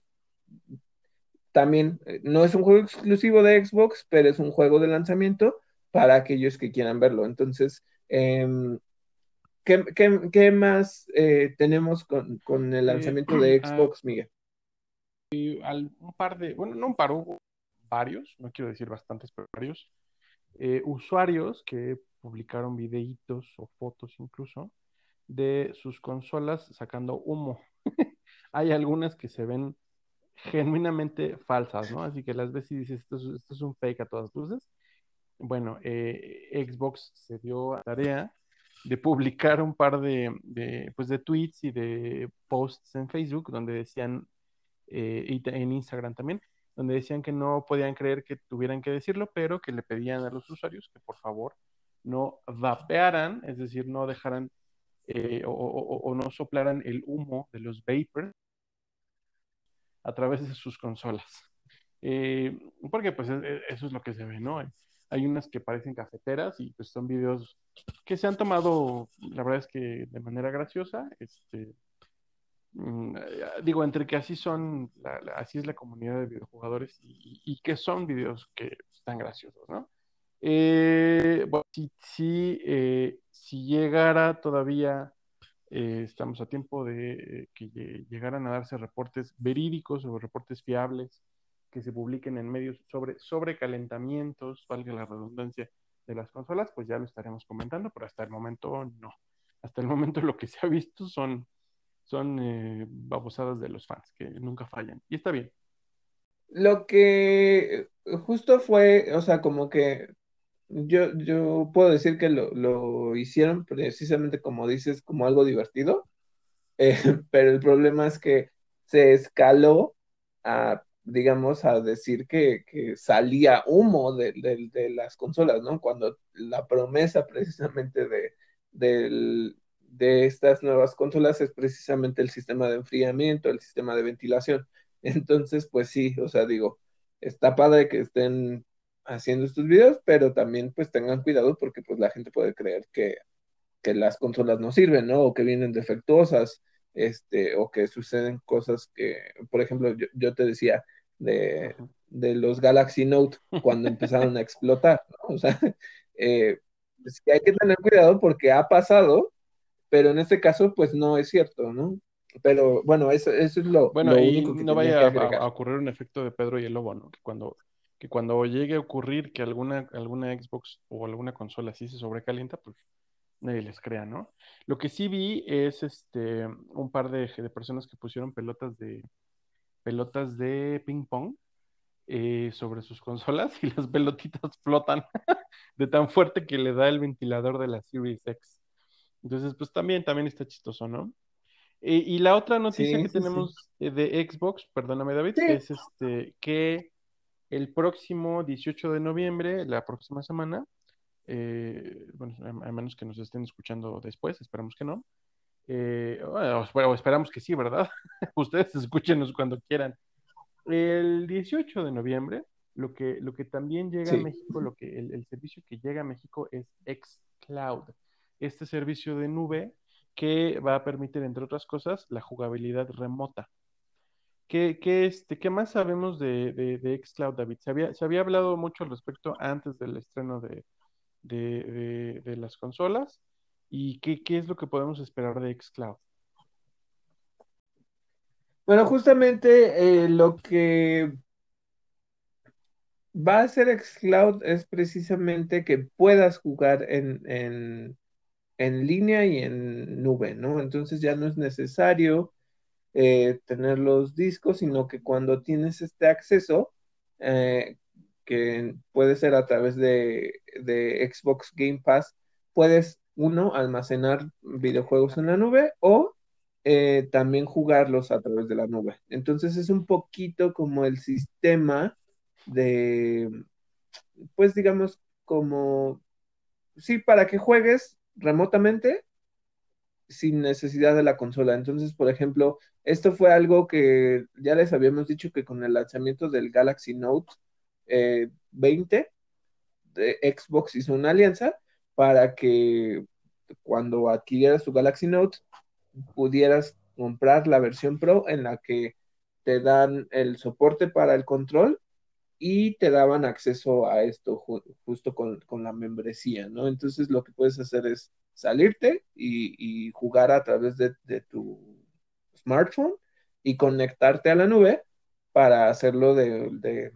también eh, no es un juego exclusivo de Xbox, pero es un juego de lanzamiento para aquellos que quieran verlo. Entonces, eh, ¿Qué, más eh, tenemos con, el lanzamiento de ah, Xbox, Miguel? un par de, bueno, no un par, hubo varios, no quiero decir bastantes, pero varios, eh, usuarios que publicaron videitos o fotos incluso de sus consolas sacando humo. Hay algunas que se ven genuinamente falsas, ¿no? Así que las ves y dices, esto es, un fake a todas luces. Bueno, eh, Xbox se dio a tarea de publicar un par de, pues de tweets y de posts en Facebook donde decían, eh, y en Instagram también, donde decían que no podían creer que tuvieran que decirlo, pero que le pedían a los usuarios que por favor no vapearan, es decir, no dejaran eh, o, no soplaran el humo de los vapors a través de sus consolas. Eh, porque pues e, e, eso es lo que se ve, ¿no? Hay unas que parecen cafeteras y pues son videos que se han tomado, la verdad es que de manera graciosa, este, mm, digo, entre que así son, así es la comunidad de videojugadores y, que son videos que están graciosos, ¿no? Eh, bueno, si, eh, si, llegara todavía, eh, estamos a tiempo de que llegaran a darse reportes verídicos o reportes fiables que se publiquen en medios sobre sobrecalentamientos, valga la redundancia, de las consolas, pues ya lo estaremos comentando, pero hasta el momento no. Hasta el momento lo que se ha visto son, son eh, babosadas de los fans, que nunca fallan. Y está bien. Lo que justo fue, o sea, como que yo, yo puedo decir que lo, lo hicieron precisamente como dices, como algo divertido, eh, pero el problema es que se escaló a digamos, a decir que, salía humo de, las consolas, ¿no? Cuando la promesa precisamente de, de estas nuevas consolas es precisamente el sistema de enfriamiento, el sistema de ventilación. Entonces, pues sí, o sea, digo, está padre que estén haciendo estos videos, pero también pues tengan cuidado porque pues la gente puede creer que, que las consolas no sirven, ¿no? O que vienen defectuosas este, o que suceden cosas que, por ejemplo, yo, te decía de, los Galaxy Note cuando empezaron a explotar, ¿no? O sea, eh, hay que tener cuidado porque ha pasado, pero en este caso, pues no es cierto, ¿no? Pero bueno, eso, eso es lo, bueno, único que no vaya a, ocurrir un efecto de Pedro y el Lobo, ¿no? Que cuando, que cuando llegue a ocurrir que alguna, alguna Xbox o alguna consola así se sobrecalienta, pues nadie les crea, ¿no? Lo que sí vi es este un par de, personas que pusieron pelotas de pelotas de ping pong eh, sobre sus consolas y las pelotitas flotan de tan fuerte que le da el ventilador de la Series X. Entonces, pues también, también está chistoso, ¿no? Eh, y la otra noticia que tenemos eh, de Xbox, perdóname David, es este que el próximo 18 de noviembre, la próxima semana, eh, bueno, a menos que nos estén escuchando después, esperamos que no. Eh, bueno, esperamos que sí, ¿verdad? Ustedes escúchenos cuando quieran. El 18 de noviembre, lo que, lo que también llega a México, lo que el, servicio que llega a México es xCloud, este servicio de nube que va a permitir, entre otras cosas, la jugabilidad remota. ¿Qué, qué, este, ¿qué más sabemos de, de, de xCloud, David? Se había, se había hablado mucho al respecto antes del estreno de, de, las consolas. ¿Y qué, qué es lo que podemos esperar de xCloud? Bueno, justamente eh, lo que va a hacer xCloud es precisamente que puedas jugar en, en, en línea y en nube, ¿no? Entonces ya no es necesario eh, tener los discos, sino que cuando tienes este acceso, eh, que puede ser a través de, Xbox Game Pass, puedes, uno, almacenar videojuegos en la nube o eh, también jugarlos a través de la nube. Entonces es un poquito como el sistema de, pues digamos, como, sí, para que juegues remotamente sin necesidad de la consola. Entonces, por ejemplo, esto fue algo que ya les habíamos dicho que con el lanzamiento del Galaxy Note eh, 20, de Xbox hizo una alianza para que cuando adquirieras tu Galaxy Note pudieras comprar la versión Pro en la que te dan el soporte para el control y te daban acceso a esto ju justo con, con, la membresía, ¿no? Entonces lo que puedes hacer es salirte y, jugar a través de, tu smartphone y conectarte a la nube para hacerlo de,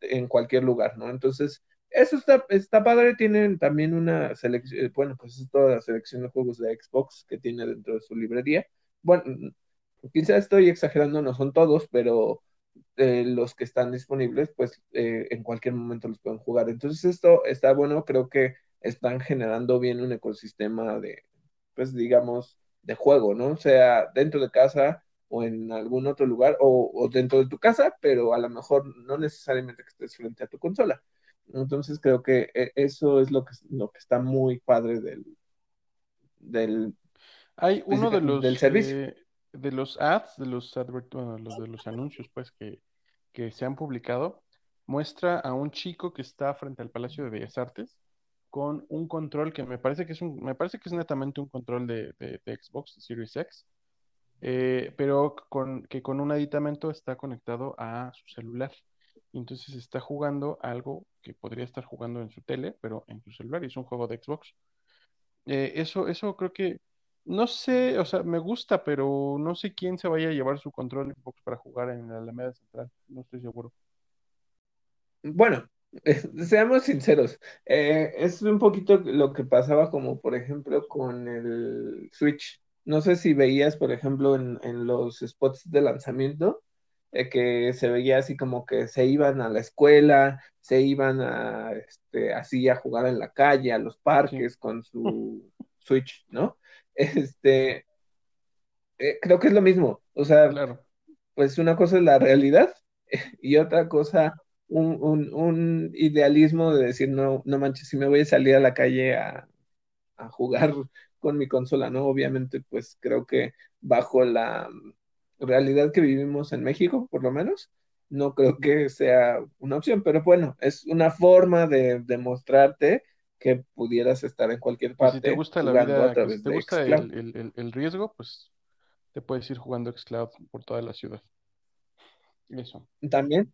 en cualquier lugar, ¿no? Entonces, eso está, está padre, tienen también una selección, bueno, pues es toda la selección de juegos de Xbox que tiene dentro de su librería. Bueno, quizá estoy exagerando, no son todos, pero eh, los que están disponibles, pues eh, en cualquier momento los pueden jugar. Entonces esto está bueno, creo que están generando bien un ecosistema de, pues digamos, de juego, ¿no? Sea dentro de casa o en algún otro lugar o, o dentro de tu casa, pero a lo mejor no necesariamente que estés frente a tu consola. Entonces creo que eh, eso es lo que, lo que está muy padre del, del, Hay pues, uno de del los, servicio. eh, de los ads, de los, advert bueno, los, de los anuncios, pues, que, que se han publicado, muestra a un chico que está frente al Palacio de Bellas Artes con un control que me parece que es un, me parece que es netamente un control de, de, de Xbox Series X, eh, pero con, que con un aditamento está conectado a su celular. Entonces está jugando algo que podría estar jugando en su tele, pero en su celular, y es un juego de Xbox. Eh, eso, eso creo que, no sé, o sea, me gusta, pero no sé quién se vaya a llevar su control Xbox para jugar en la Alameda Central, no estoy seguro. Bueno, seamos sinceros, eh, es un poquito lo que pasaba como por ejemplo con el Switch. No sé si veías, por ejemplo, en, en los spots de lanzamiento, eh, que se veía así como que se iban a la escuela, se iban a, este, así a jugar en la calle, a los Sí, parques con su Switch, ¿no? Este, eh, creo que es lo mismo. O sea, claro. pues una cosa es la realidad y otra cosa, un, un, un idealismo de decir, no, no manches, si me voy a salir a la calle a, a jugar con mi consola, ¿no? Obviamente, pues creo que bajo la realidad que vivimos en México, por lo menos, no creo que sea una opción, pero bueno, es una forma de demostrarte que pudieras estar en cualquier Pues si te parte gusta la jugando a vida, si través te gusta el, el, el riesgo, pues te puedes ir jugando xCloud por toda la ciudad. Eso, También,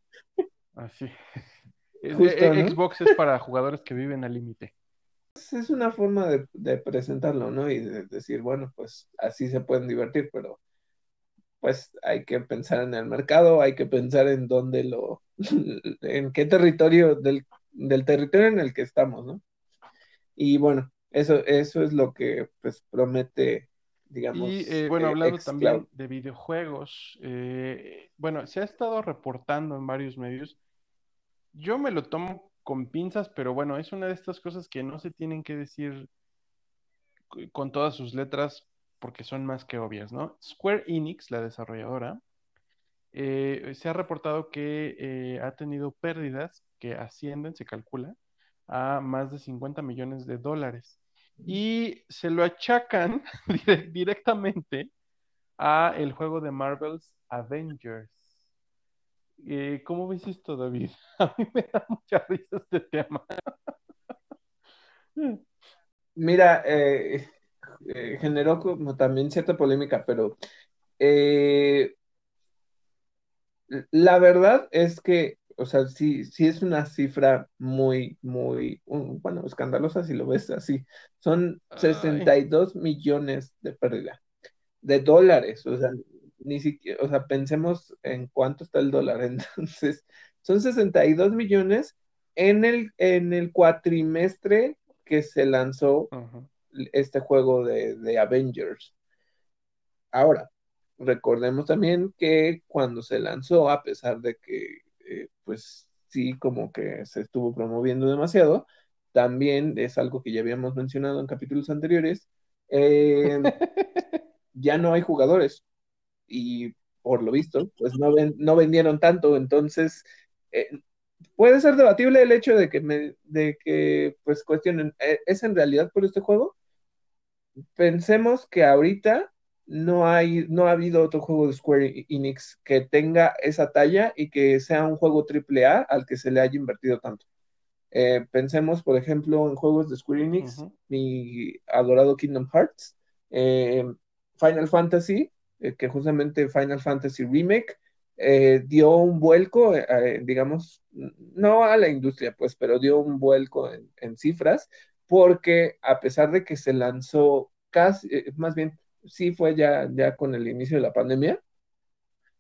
así. Es- justo, e- ¿no? Xbox es para jugadores que viven al límite. es una forma de, de presentarlo, ¿no? Y de decir, bueno, pues así se pueden divertir, pero pues hay que pensar en el mercado, hay que pensar en dónde lo, en qué territorio del, del territorio en el que estamos, ¿no? Y bueno, eso, eso es lo que pues promete, Y eh, bueno, eh, hablando también de videojuegos, eh, bueno, se ha estado reportando en varios medios. Yo me lo tomo con pinzas, pero bueno, es una de estas cosas que no se tienen que decir con todas sus letras porque son más que obvias, ¿no? Square Enix, la desarrolladora, eh, se ha reportado que ha tenido pérdidas que ascienden, se calcula, a más de 50 millones de dólares. Y se lo achacan dire- directamente a el juego de Marvel's Avengers. Eh, ¿cómo ves esto, David? A mí me da mucha risa este tema. Mira, eh, eh, generó como también cierta polémica, pero La verdad es que, o sea, sí, sí es una cifra muy, muy, un- bueno, escandalosa si lo ves así. Son Ay, 62 millones de pérdida, de dólares, o sea, ni siquiera, o sea, pensemos en cuánto está el dólar. Entonces, son 62 millones en el, en el cuatrimestre que se lanzó ajá. este juego de, de Avengers. Ahora, recordemos también que cuando se lanzó, a pesar de que, eh, pues sí, como que se estuvo promoviendo demasiado, también es algo que ya habíamos mencionado en capítulos anteriores, eh, ya no hay jugadores. Y por lo visto, pues no, ven, no vendieron tanto, entonces eh, puede ser debatible el hecho de que, me, de que pues cuestionen, ¿eh, ¿es en realidad por este juego? pensemos que ahorita no hay, no ha habido otro juego de Square Enix que tenga esa talla y que sea un juego triple A al que se le haya invertido tanto. Eh, pensemos, por ejemplo, en juegos de Square Enix, mi adorado Kingdom Hearts, eh, Final Fantasy, eh, que justamente Final Fantasy Remake dio un vuelco, digamos, no a la industria, pues, pero dio un vuelco en, en cifras, porque a pesar de que se lanzó casi, más bien, sí fue ya, ya con el inicio de la pandemia,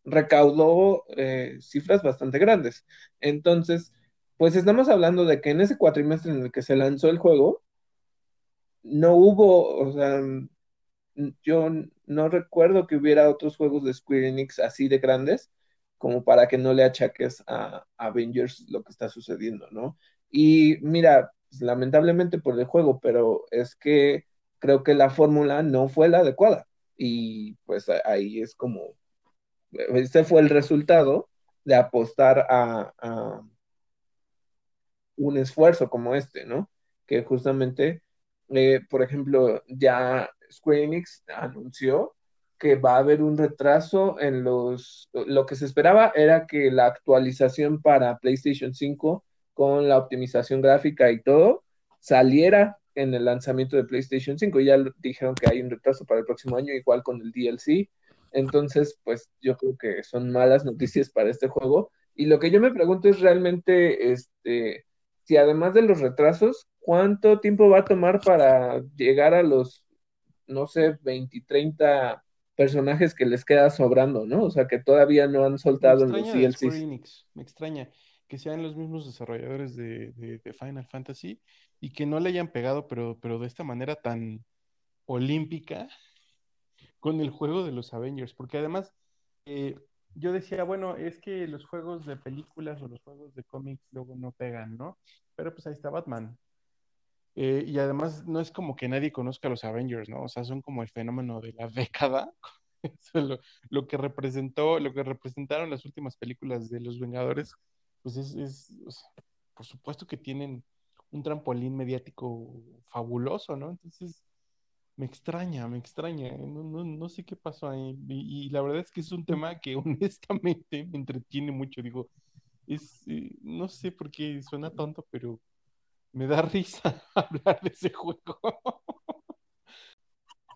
recaudó eh, cifras bastante grandes. Entonces, pues estamos hablando de que en ese cuatrimestre en el que se lanzó el juego, no hubo, o sea, yo no recuerdo que hubiera otros juegos de Square Enix así de grandes como para que no le achaques a, Avengers lo que está sucediendo, ¿no? Y mira, pues, lamentablemente por el juego, pero es que creo que la fórmula no fue la adecuada. Y pues ahí es como, ese fue el resultado de apostar a, un esfuerzo como este, ¿no? Que justamente, eh, por ejemplo, ya Square Enix anunció que va a haber un retraso en los... Lo que se esperaba era que la actualización para PlayStation 5 con la optimización gráfica y todo saliera en el lanzamiento de PlayStation 5. Ya dijeron que hay un retraso para el próximo año, igual con el DLC. Entonces, pues yo creo que son malas noticias para este juego. Y lo que yo me pregunto es realmente, este, si además de los retrasos, ¿cuánto tiempo va a tomar para llegar a los, no sé, 20, 30 personajes que les queda sobrando, ¿no? O sea, que todavía no han soltado en los DLCs. Enix, me extraña que sean los mismos desarrolladores de, de- de Final Fantasy y que no le hayan pegado, pero, pero de esta manera tan olímpica con el juego de los Avengers, porque además eh, yo decía, bueno, es que los juegos de películas o los juegos de cómics luego no pegan, ¿no? Pero pues ahí está Batman. Eh, y además no es como que nadie conozca los Avengers, ¿no? O sea, son como el fenómeno de la década. Eso es lo, lo que representó, lo que representaron las últimas películas de los Vengadores, pues es, es, o sea, por supuesto que tienen un trampolín mediático fabuloso, ¿no? Entonces, me extraña, me extraña, ¿eh? no, no, no sé qué pasó ahí. Y, y la verdad es que es un tema que honestamente me entretiene mucho. Digo, es, eh, no sé por qué suena tonto, pero me da risa hablar de ese juego.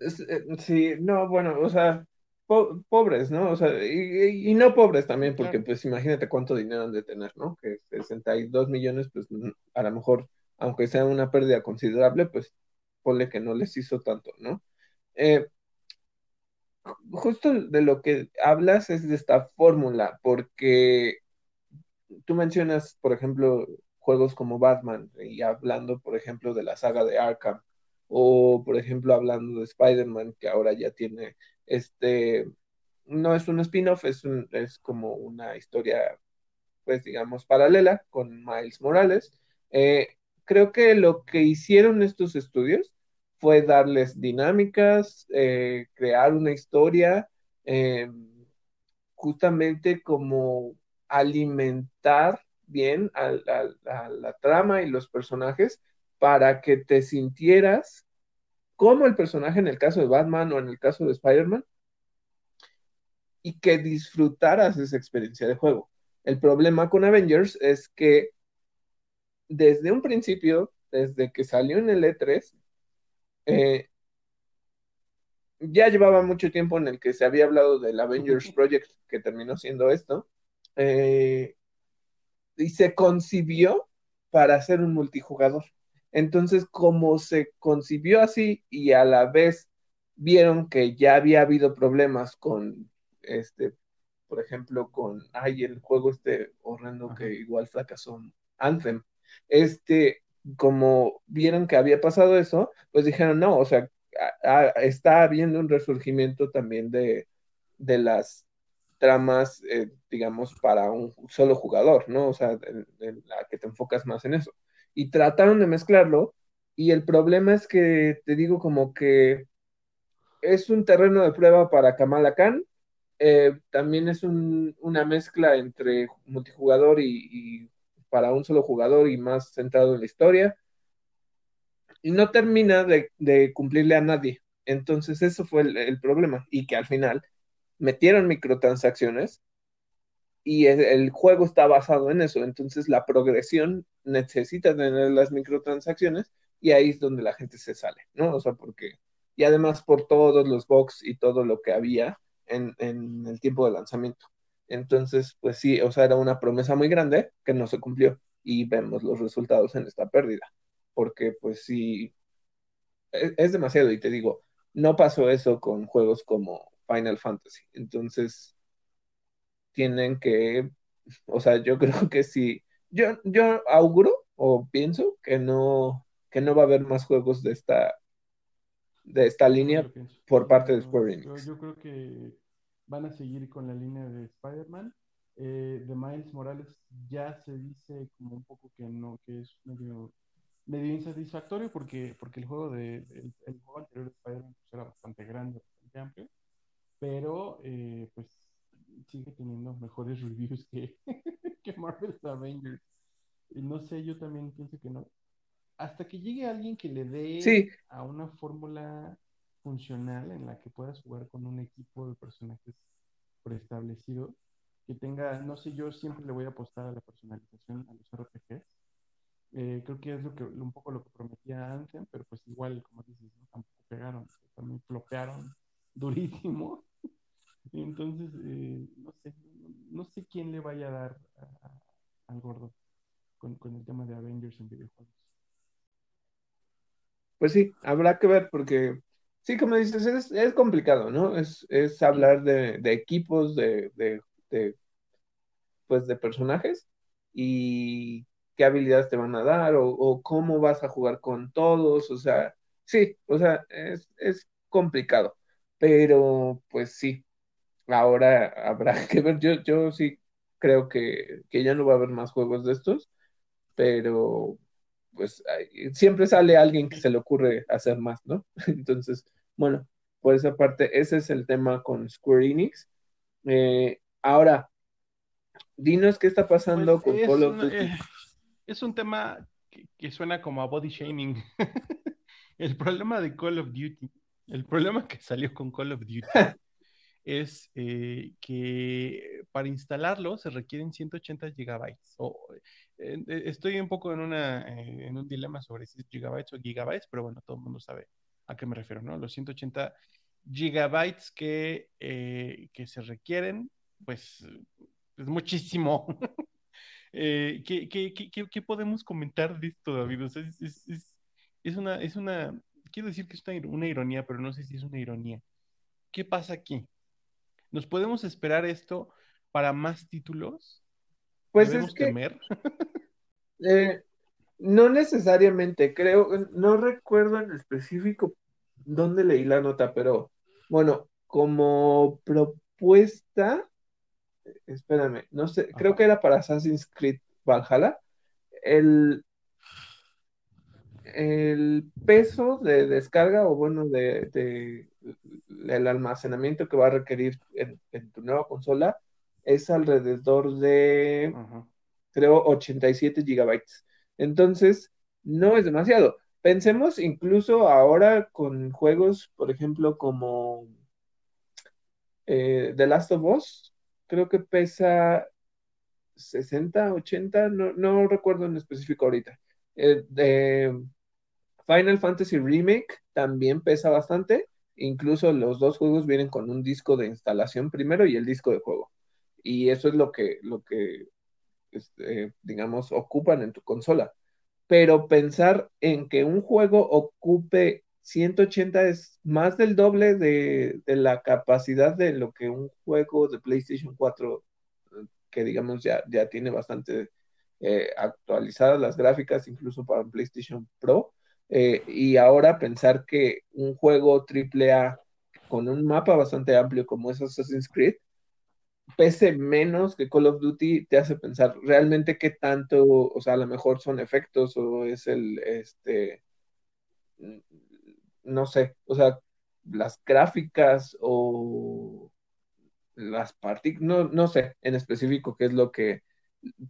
Eh, sí, no, bueno, o sea, po- pobres, ¿no? O sea, y, no pobres también, porque claro. pues imagínate cuánto dinero han de tener, ¿no? Que 62 millones, pues a lo mejor, aunque sea una pérdida considerable, pues ponle que no les hizo tanto, ¿no? Eh, justo de lo que hablas es de esta fórmula, porque tú mencionas, por ejemplo, juegos como Batman, y hablando, por ejemplo, de la saga de Arkham, o por ejemplo, hablando de Spider-Man, que ahora ya tiene este, no es un spin-off, es, un, es como una historia, pues digamos, paralela con Miles Morales. Eh, creo que lo que hicieron estos estudios fue darles dinámicas, eh, crear una historia, eh, justamente como alimentar bien a, a, la trama y los personajes para que te sintieras como el personaje en el caso de Batman o en el caso de Spider-Man y que disfrutaras esa experiencia de juego. El problema con Avengers es que desde un principio, desde que salió en el E3, eh, ya llevaba mucho tiempo en el que se había hablado del Avengers Project, que terminó siendo esto, eh, y se concibió para hacer un multijugador. Entonces, como se concibió así y a la vez vieron que ya había habido problemas con, este, por ejemplo, con, ay, el juego este horrendo que igual fracasó, Anthem, este, como vieron que había pasado eso, pues dijeron, no, o sea, está habiendo un resurgimiento también de, de las tramas, eh, digamos, para un solo jugador, ¿no? O sea, en, la que te enfocas más en eso. Y trataron de mezclarlo, y el problema es que, te digo, como que es un terreno de prueba para Kamala Khan, eh, también es una mezcla entre multijugador y, para un solo jugador y más centrado en la historia. Y no termina de, cumplirle a nadie. Entonces, eso fue el, problema. Y que al final metieron microtransacciones y el, juego está basado en eso. Entonces la progresión necesita tener las microtransacciones y ahí es donde la gente se sale, ¿no? O sea, porque, y además por todos los bugs y todo lo que había en, en el tiempo de lanzamiento. Entonces, pues sí, o sea, era una promesa muy grande que no se cumplió y vemos los resultados en esta pérdida, porque pues sí, es, es demasiado y te digo, no pasó eso con juegos como Final Fantasy. Entonces, tienen que, o sea, yo creo que sí, yo, yo auguro o pienso que no, que no va a haber más juegos de esta, de esta línea por parte de Square Enix. Yo, creo que van a seguir con la línea de Spider-Man. Eh, de Miles Morales ya se dice como un poco que no, que es medio, medio insatisfactorio porque, porque el juego de el, juego anterior de Spider-Man pues, era bastante grande, bastante amplio pero eh, pues sigue teniendo mejores reviews que, que Marvel's Avengers. No sé, yo también pienso que no. Hasta que llegue alguien que le dé a una fórmula funcional en la que puedas jugar con un equipo de personajes preestablecido, que tenga, no sé, yo siempre le voy a apostar a la personalización a los RPGs. Eh, creo que es lo que un poco lo que prometía Anthem, pero pues igual, como dices, tampoco pegaron, también flopearon durísimo. Entonces, eh, no sé, no sé quién le vaya a dar al gordo con, el tema de Avengers en videojuegos. Pues sí, habrá que ver porque, sí, como dices, es, complicado, ¿no? Es, es hablar de, equipos, de, de, pues, de personajes y qué habilidades te van a dar o, o, cómo vas a jugar con todos, o sea, sí, o sea, es, es complicado, pero pues sí, ahora habrá que ver. Yo, yo sí creo que, ya no va a haber más juegos de estos, pero pues siempre sale alguien que se le ocurre hacer más, ¿no? Entonces, bueno, por esa parte, ese es el tema con Square Enix. Eh, ahora, dinos qué está pasando pues con Call of Duty. Eh, es un tema que, que, suena como a body shaming. el problema de Call of Duty, el problema que salió con Call of Duty es eh, que para instalarlo se requieren 180 gigabytes. O, eh, eh, estoy un poco en, una, en un dilema sobre si es gigabytes o gigabytes, pero bueno, todo el mundo sabe a qué me refiero, ¿no? Los 180 gigabytes que, que se requieren, pues es muchísimo. ¿qué, qué, qué, qué, podemos comentar de esto, David? es, es, es, una, es una, quiero decir que es una ironía, pero no sé si es una ironía. ¿Qué pasa aquí? ¿Nos podemos esperar esto para más títulos? Pues es que, temer? Eh, no necesariamente, creo, no recuerdo en específico dónde leí la nota, pero bueno, como propuesta, espérame, no sé, creo que era para Assassin's Creed Valhalla, el, el peso de descarga o bueno, de, el almacenamiento que va a requerir en, tu nueva consola es alrededor de, creo, 87 gigabytes. Entonces, no es demasiado. Pensemos incluso ahora con juegos, por ejemplo, como eh, The Last of Us, creo que pesa 60, 80, no, no recuerdo en específico ahorita. Eh, Final Fantasy Remake también pesa bastante Incluso los dos juegos vienen con un disco de instalación primero y el disco de juego. y eso es lo que, lo que este, digamos, ocupan en tu consola. Pero pensar en que un juego ocupe 180 es más del doble de, la capacidad de lo que un juego de PlayStation 4, que digamos ya, ya tiene bastante eh, actualizadas las gráficas, incluso para un PlayStation Pro. Eh, y ahora pensar que un juego AAA con un mapa bastante amplio como es Assassin's Creed pese menos que Call of Duty, te hace pensar realmente qué tanto, o sea, a lo mejor son efectos o es el, este, no sé, o sea, las gráficas o las partículas, no, no sé en específico qué es lo que,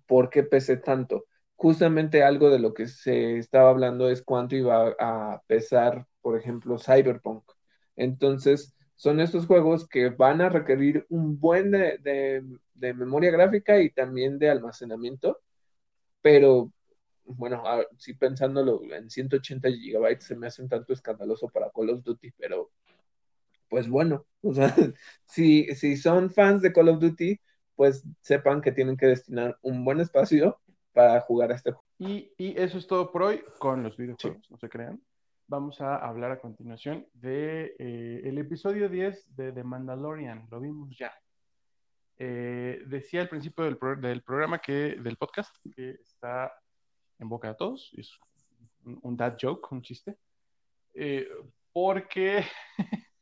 por qué pese tanto. Justamente algo de lo que se estaba hablando es cuánto iba a pesar, por ejemplo, Cyberpunk. Entonces, son estos juegos que van a requerir un buen de, memoria gráfica y también de almacenamiento, pero bueno, sí pensándolo en 180 gigabytes se me hace un tanto escandaloso para Call of Duty, pero pues bueno, o sea, si, si son fans de Call of Duty, pues sepan que tienen que destinar un buen espacio para jugar a este juego. Y, eso es todo por hoy con los videojuegos, no se crean vamos a hablar a continuación de eh, el episodio 10 de The Mandalorian. Lo vimos ya. Eh, decía al principio del, programa que del podcast que está en boca de todos, es un, dad joke, un chiste, eh, porque,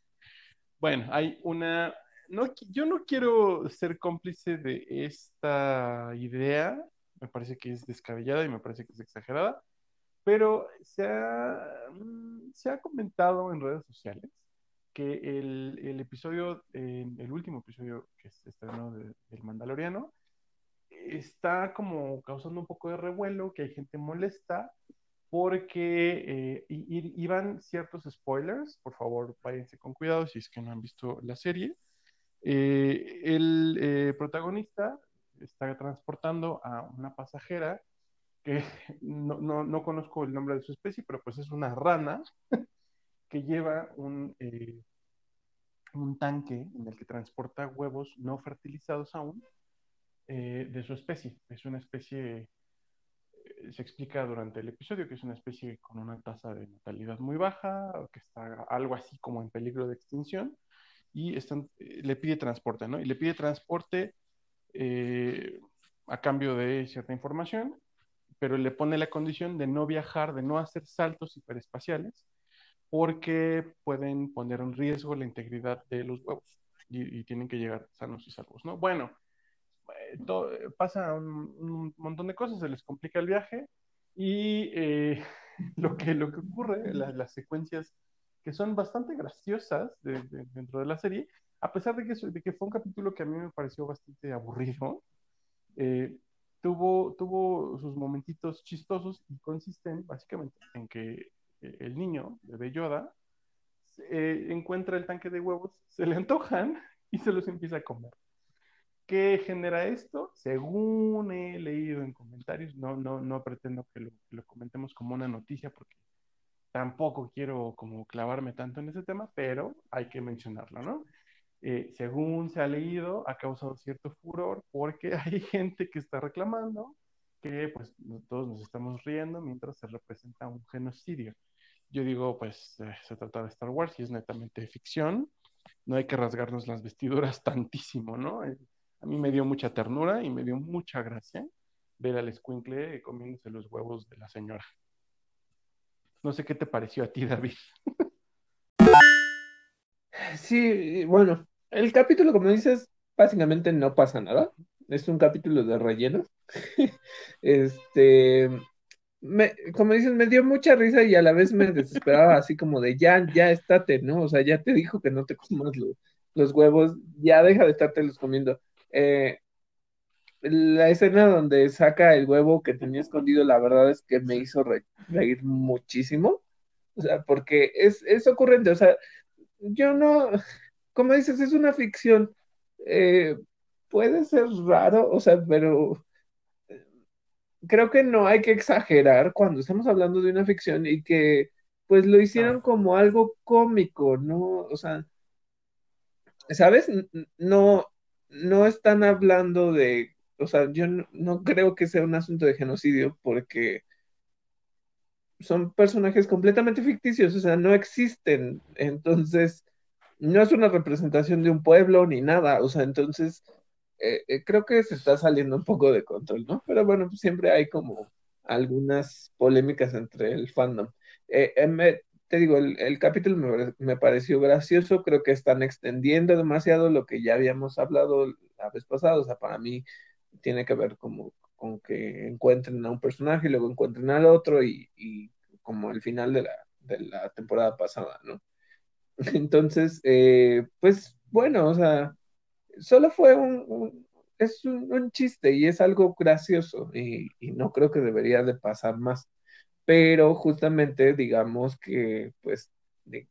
bueno, hay una, no, yo no quiero ser cómplice de esta idea, me parece que es descabellada y me parece que es exagerada, pero se ha, mm, se ha comentado en redes sociales que el, el episodio, el último episodio que se estrenó del Mandaloriano, está como causando un poco de revuelo, que hay gente molesta, porque eh, iban ciertos spoilers, por favor váyanse con cuidado si es que no han visto la serie. Eh, el eh, protagonista está transportando a una pasajera que no, conozco el nombre de su especie, pero pues es una rana que lleva un, eh, un tanque en el que transporta huevos no fertilizados aún eh, de su especie. Es una especie, eh, se explica durante el episodio que es una especie con una tasa de natalidad muy baja, que está algo así como en peligro de extinción, y le pide transporte, ¿no? Y le pide transporte a cambio de cierta información pero le pone la condición de no viajar, de no hacer saltos hiperespaciales, porque pueden poner en riesgo la integridad de los huevos y, tienen que llegar sanos y salvos, ¿no? Bueno, eh, pasa un, montón de cosas, se les complica el viaje y eh, lo, que, lo que ocurre, las secuencias que son bastante graciosas dentro de la serie, a pesar de que, de que fue un capítulo que a mí me pareció bastante aburrido, eh, tuvo, tuvo sus momentitos chistosos y consisten básicamente en que eh, el niño, bebé Yoda, eh, encuentra el tanque de huevos, se le antojan y se los empieza a comer. ¿Qué genera esto? Según he leído en comentarios, no, no, no pretendo que lo, lo comentemos como una noticia porque tampoco quiero como clavarme tanto en ese tema, pero hay que mencionarlo, ¿no? Eh, según se ha leído, ha causado cierto furor porque hay gente que está reclamando que pues todos nos estamos riendo mientras se representa un genocidio. Yo digo, pues eh, se trata de Star Wars y es netamente ficción, no hay que rasgarnos las vestiduras tantísimo, ¿no? Eh, a mí me dio mucha ternura y me dio mucha gracia ver al escuincle comiéndose los huevos de la señora. No sé qué te pareció a ti, David. Sí, bueno, el capítulo, como dices, básicamente no pasa nada. Es un capítulo de relleno. este, como dices, me dio mucha risa y a la vez me desesperaba, así como de ya, ya estate, ¿no? O sea, ya te dijo que no te comas los, huevos, ya deja de estarte los comiendo. Eh, la escena donde saca el huevo que tenía escondido, la verdad es que me hizo reír muchísimo. O sea, porque es, es ocurrente, o sea, yo no, como dices, es una ficción. Eh, puede ser raro, o sea, pero eh, creo que no hay que exagerar cuando estamos hablando de una ficción y que pues lo hicieron como algo cómico, ¿no? O sea, ¿sabes? No, no están hablando de, o sea, yo no, creo que sea un asunto de genocidio porque son personajes completamente ficticios, o sea, no existen, entonces no es una representación de un pueblo ni nada, o sea, entonces eh, eh, creo que se está saliendo un poco de control, ¿no? Pero bueno, pues siempre hay como algunas polémicas entre el fandom. Eh, te digo, el, capítulo me, pareció gracioso, creo que están extendiendo demasiado lo que ya habíamos hablado la vez pasada, o sea, para mí tiene que ver como con que encuentren a un personaje y luego encuentren al otro y, como el final de la, de la temporada pasada, ¿no? Entonces, eh, pues bueno, o sea, solo fue un, es un, chiste y es algo gracioso y, no creo que debería de pasar más pero justamente digamos que pues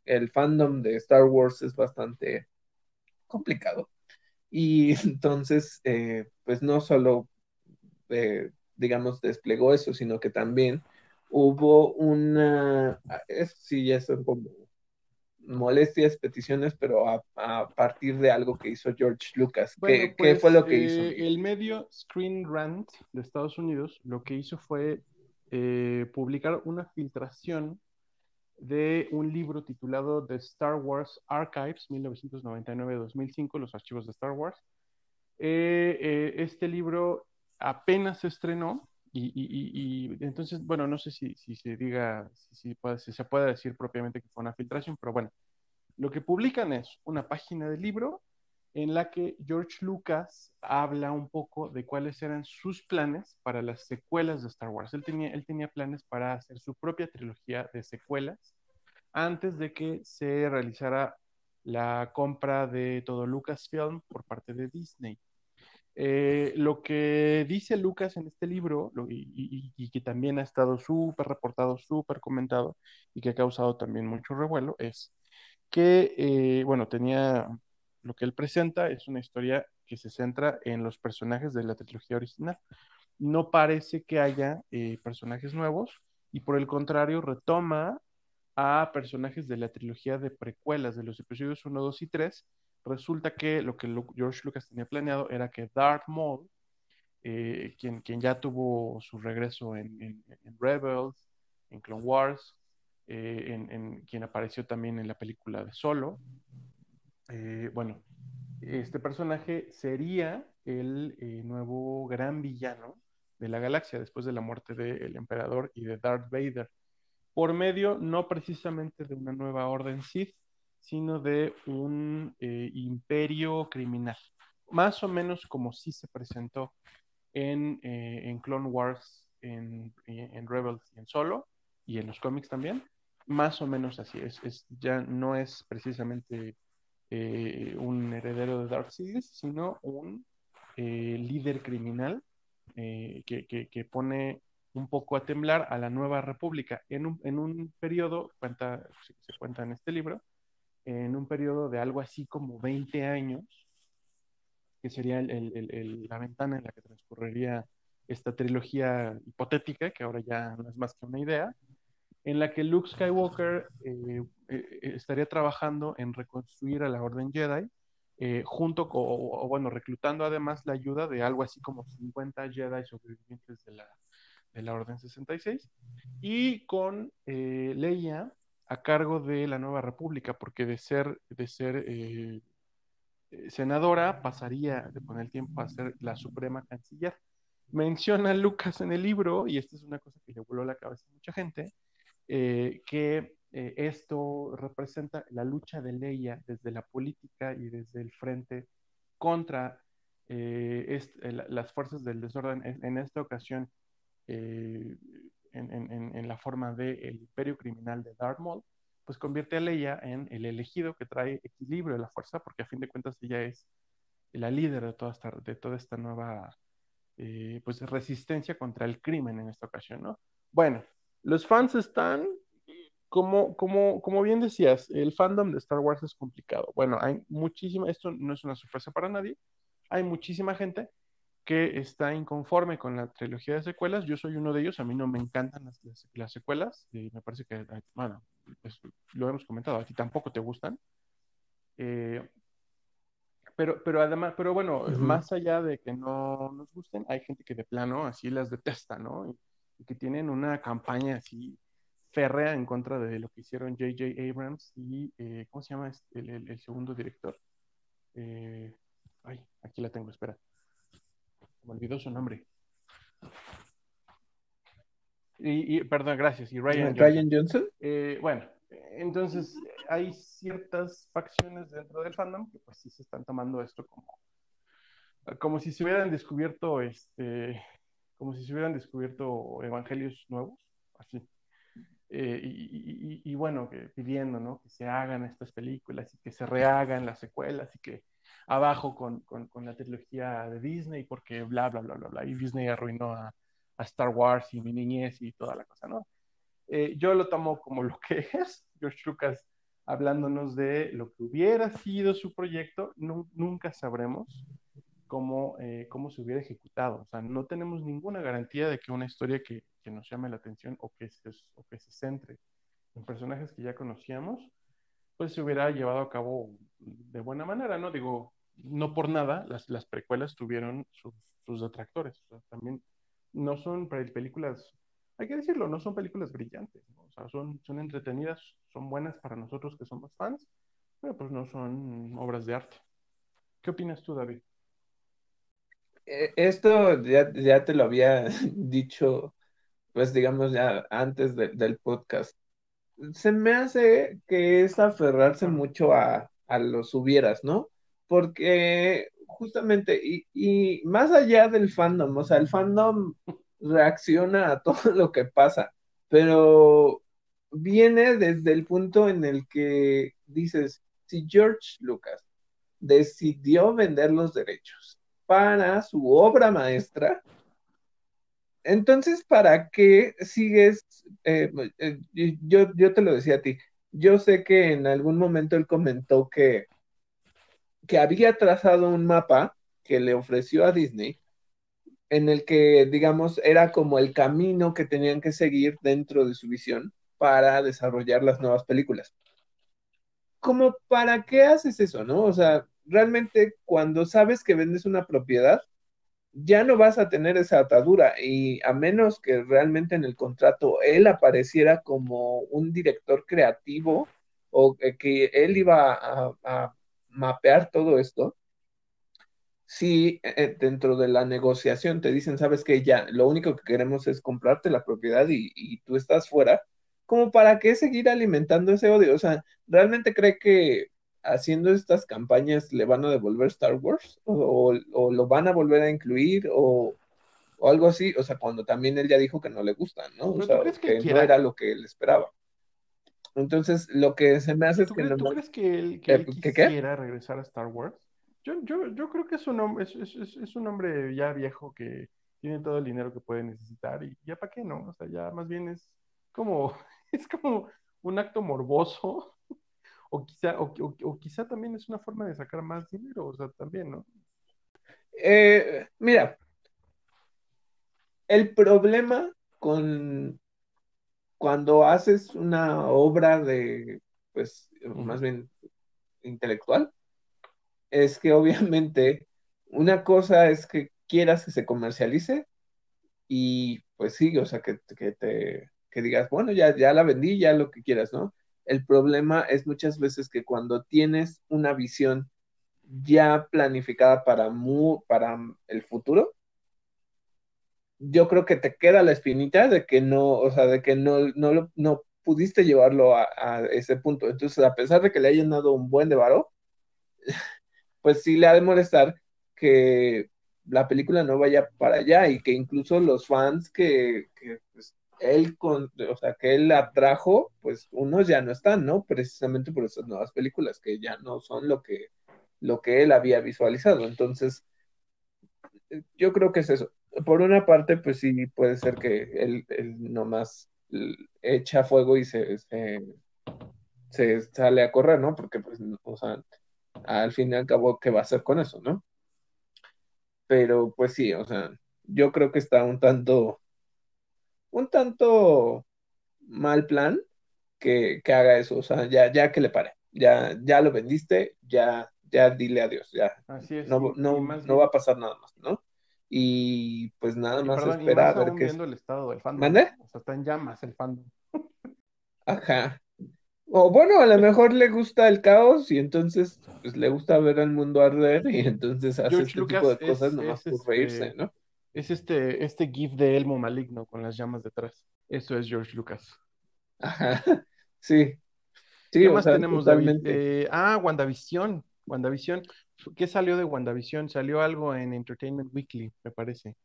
el fandom de Star Wars es bastante complicado. Y entonces, eh, pues no solo, eh, digamos, desplegó eso, sino que también hubo una, sí, ya son como molestias, peticiones, pero a, partir de algo que hizo George Lucas. ¿Qué, fue pues, lo que hizo? Eh, el medio Screen Rant de Estados Unidos lo que hizo fue eh, publicar una filtración de un libro titulado The Star Wars Archives 1999-2005, los archivos de Star Wars. Eh, eh, este libro apenas se estrenó y, entonces, bueno, no sé si, se diga, si, si se puede decir propiamente que fue una filtración, pero bueno, lo que publican es una página del libro en la que George Lucas habla un poco de cuáles eran sus planes para las secuelas de Star Wars. Él tenía, él tenía planes para hacer su propia trilogía de secuelas antes de que se realizara la compra de todo Lucasfilm por parte de Disney. Eh, lo que dice Lucas en este libro, y, que también ha estado súper reportado, súper comentado, y que ha causado también mucho revuelo, es que, eh, bueno, tenía lo que él presenta es una historia que se centra en los personajes de la trilogía original. No parece que haya eh, personajes nuevos y por el contrario retoma a personajes de la trilogía de precuelas de los episodios 1, 2 y 3. Resulta que lo que George Lucas tenía planeado era que Darth Maul, eh, quien, quien, ya tuvo su regreso en, Rebels, en Clone Wars, eh, en, quien apareció también en la película de Solo, eh, bueno, este personaje sería el nuevo gran villano de la galaxia después de la muerte del emperador y de Darth Vader, por medio no precisamente de una nueva orden Sith, sino de un eh, imperio criminal, más o menos como si se presentó en, Clone Wars, en, Rebels y en Solo, y en los cómics también, más o menos así es, es ya no es precisamente eh, un heredero de Dark Series, sino un eh, líder criminal eh, que, pone un poco a temblar a la nueva república. En un, en un periodo, cuenta, se cuenta en este libro, en un periodo de algo así como 20 años, que sería la ventana en la que transcurriría esta trilogía hipotética, que ahora ya no es más que una idea, en la que Luke Skywalker eh, eh, estaría trabajando en reconstruir a la Orden Jedi, eh, junto con, o, bueno, reclutando además la ayuda de algo así como 50 Jedi sobrevivientes de la, de la Orden 66, y con Leia a cargo de la Nueva República, porque de ser, de ser senadora pasaría con el tiempo a ser la Suprema Canciller. Menciona Lucas en el libro, y esta es una cosa que le voló la cabeza a mucha gente, eh, que eh, esto representa la lucha de Leia desde la política y desde el frente contra eh, las fuerzas del desorden, en, esta ocasión en, la forma del imperio criminal de Darth Maul, pues convierte a Leia en el elegido que trae equilibrio de la fuerza, porque a fin de cuentas ella es la líder de toda esta, de toda esta nueva pues resistencia contra el crimen en esta ocasión, ¿no? Bueno, los fans están, como, como, como bien decías, el fandom de Star Wars es complicado. Bueno, hay muchísima, esto no es una sorpresa para nadie, hay muchísima gente que está inconforme con la trilogía de secuelas. Yo soy uno de ellos, a mí no me encantan las, las, secuelas, y me parece que, bueno, pues, lo hemos comentado, a ti tampoco te gustan. Eh, pero, pero además, pero bueno, más allá de que no nos gusten, hay gente que de plano así las detesta, ¿no? Y, que tienen una campaña así férrea en contra de lo que hicieron J.J. Abrams y, eh, ¿cómo se llama este, el, segundo director? Eh, ay, aquí la tengo, espera. Me olvidó su nombre. Y, perdón, gracias. Y Ryan, Johnson. Eh, bueno, entonces hay ciertas facciones dentro del fandom que pues sí se están tomando esto como, como si se hubieran descubierto este, como si se hubieran descubierto evangelios nuevos, así. Eh, y, bueno, que pidiendo, ¿no? Que se hagan estas películas y que se rehagan las secuelas y que abajo con, con, la trilogía de Disney porque bla, bla, bla, bla, bla. Y Disney arruinó a, Star Wars y mi niñez y toda la cosa, ¿no? Eh, yo lo tomo como lo que es, George Lucas hablándonos de lo que hubiera sido su proyecto, nunca sabremos cómo, eh, cómo se hubiera ejecutado. O sea, no tenemos ninguna garantía de que una historia que, que nos llame la atención o que, se, o que se centre en personajes que ya conocíamos, pues se hubiera llevado a cabo de buena manera, ¿no? Digo, no por nada, las, las precuelas tuvieron sus, sus detractores. O sea, también no son películas, hay que decirlo, no son películas brillantes, o sea, son, son entretenidas, son buenas para nosotros que somos fans, pero pues no son obras de arte. ¿Qué opinas tú, David? Eh, esto ya, ya te lo había dicho, pues digamos ya antes del podcast. Se me hace que es aferrarse mucho a, a los hubieras, ¿no? Porque justamente, y, más allá del fandom, o sea, el fandom reacciona a todo lo que pasa, pero viene desde el punto en el que dices, si George Lucas decidió vender los derechos para su obra maestra, entonces, ¿para qué sigues? Eh, eh, yo, yo te lo decía a ti, yo sé que en algún momento él comentó que que había trazado un mapa que le ofreció a Disney, en el que, digamos, era como el camino que tenían que seguir dentro de su visión para desarrollar las nuevas películas. Como, ¿para qué haces eso, no? O sea, realmente cuando sabes que vendes una propiedad, ya no vas a tener esa atadura y a menos que realmente en el contrato él apareciera como un director creativo o que él iba a mapear todo esto, si eh, dentro de la negociación te dicen, sabes que ya, lo único que queremos es comprarte la propiedad y, tú estás fuera, como para qué seguir alimentando ese odio? O sea, ¿realmente cree que haciendo estas campañas le van a devolver Star Wars? ¿O, lo van a volver a incluir? O, algo así? O sea, cuando también él ya dijo que no le gustan, ¿no? O sea, que, no era lo que él esperaba. Entonces, lo que se me hace es que... ¿Tú crees que él, que quisiera regresar a Star Wars? Yo, yo, yo creo que es un, hombre, es, es, es, un hombre ya viejo que tiene todo el dinero que puede necesitar y ya para qué, ¿no? O sea, ya más bien es como, es como un acto morboso o quizá, o, o, quizá también es una forma de sacar más dinero, o sea, también, ¿no? Eh, mira, el problema con cuando haces una obra de, pues, más bien intelectual, es que obviamente una cosa es que quieras que se comercialice y pues sí, o sea, que, que te que digas, bueno, ya, ya la vendí, ya lo que quieras, ¿no? El problema es muchas veces que cuando tienes una visión ya planificada para, para el futuro, yo creo que te queda la espinita de que no, o sea, de que no, no, no pudiste llevarlo a, ese punto. Entonces, a pesar de que le hayan dado un buen de varo, pues sí le ha de molestar que la película no vaya para allá y que incluso los fans que, pues, él con, o sea, que él atrajo, pues unos ya no están, ¿no? Precisamente por esas nuevas películas que ya no son lo que, lo que él había visualizado. Entonces, yo creo que es eso por una parte, pues sí, puede ser que él, nomás echa fuego y se, se, sale a correr, ¿no? Porque, pues, o sea, al fin y al cabo, ¿qué va a hacer con eso, no? Pero, pues sí, o sea, yo creo que está un tanto, un tanto mal plan que, haga eso, o sea, ya, ya que le pare, ya, ya lo vendiste, ya, ya dile adiós, ya. Así es. No, no, más va a pasar nada más, ¿no? Y pues nada más perdón, y esperar más a ver qué es. el estado del fandom. ¿Mande? O sea, está en llamas el fandom. Ajá. O bueno, a lo mejor le gusta el caos y entonces pues le gusta ver al mundo arder y entonces hace George este Lucas tipo de cosas es- nomás es, por reírse, este, ¿no? Es este, este gif de Elmo maligno con las llamas detrás. Eso es George Lucas. Ajá. Sí. Sí, ¿Qué más sea, tenemos, David? Eh, ah, WandaVision. WandaVision. ¿Qué salió de WandaVision? Salió algo en Entertainment Weekly, me parece.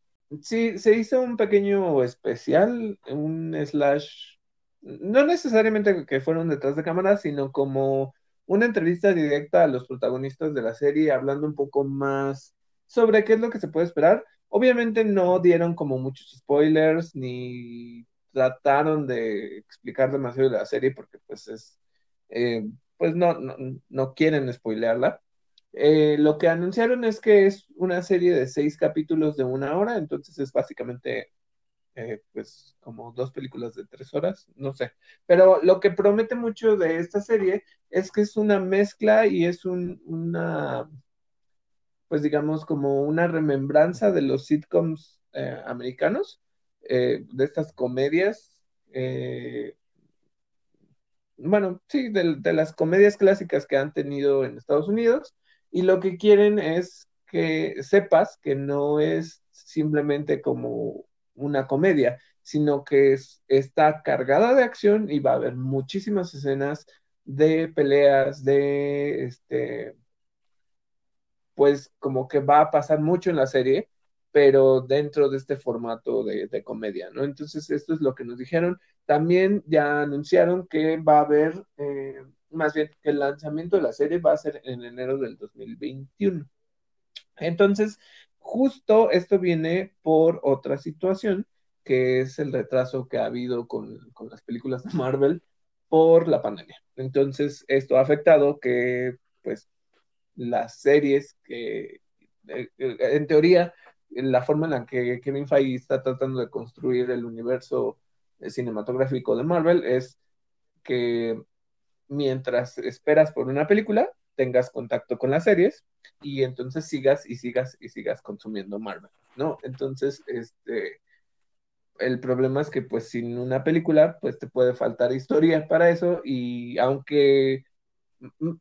Sí, se hizo un pequeño especial, un slash, no necesariamente que fueron detrás de cámara, sino como una entrevista directa a los protagonistas de la serie, hablando un poco más sobre qué es lo que se puede esperar. Obviamente no dieron como muchos spoilers, ni trataron de explicar demasiado de la serie, porque pues es, eh, pues no, no, no quieren spoilearla. Eh, lo que anunciaron es que es una serie de seis capítulos de una hora, entonces es básicamente eh, pues como dos películas de tres horas, no sé. Pero lo que promete mucho de esta serie es que es una mezcla y es un, una, pues digamos como una remembranza de los sitcoms eh, americanos, eh, de estas comedias. eh, bueno, sí, de, de las comedias clásicas que han tenido en Estados Unidos y lo que quieren es que sepas que no es simplemente como una comedia, sino que es- está cargada de acción y va a haber muchísimas escenas de peleas, de este, pues como que va a pasar mucho en la serie, pero dentro de este formato de, comedia, ¿no? Entonces, esto es lo que nos dijeron. También ya anunciaron que va a haber, eh, más bien, que el lanzamiento de la serie va a ser en enero del 2021. Entonces, justo esto viene por otra situación, que es el retraso que ha habido con, con las películas de Marvel por la pandemia. Entonces, esto ha afectado que, pues, las series que, eh, eh, en teoría, la forma en la que Kevin Feige está tratando de construir el universo eh, cinematográfico de Marvel es que mientras esperas por una película, tengas contacto con las series y entonces sigas y sigas y sigas consumiendo Marvel, ¿no? Entonces, este, el problema es que pues sin una película, pues te puede faltar historia para eso y aunque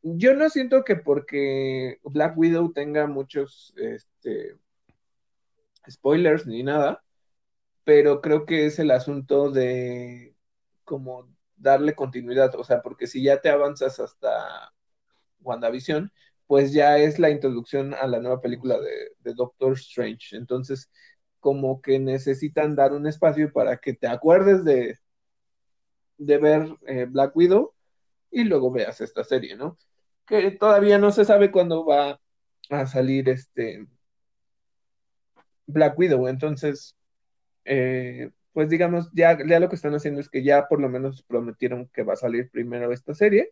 yo no siento que porque Black Widow tenga muchos este, spoilers ni nada, pero creo que es el asunto de como darle continuidad, o sea, porque si ya te avanzas hasta WandaVision, pues ya es la introducción a la nueva película de, de Doctor Strange. Entonces, como que necesitan dar un espacio para que te acuerdes de, de ver eh, Black Widow y luego veas esta serie, ¿no? Que todavía no se sabe cuándo va a salir este Black Widow, entonces, eh, pues digamos, ya, ya lo que están haciendo es que ya por lo menos prometieron que va a salir primero esta serie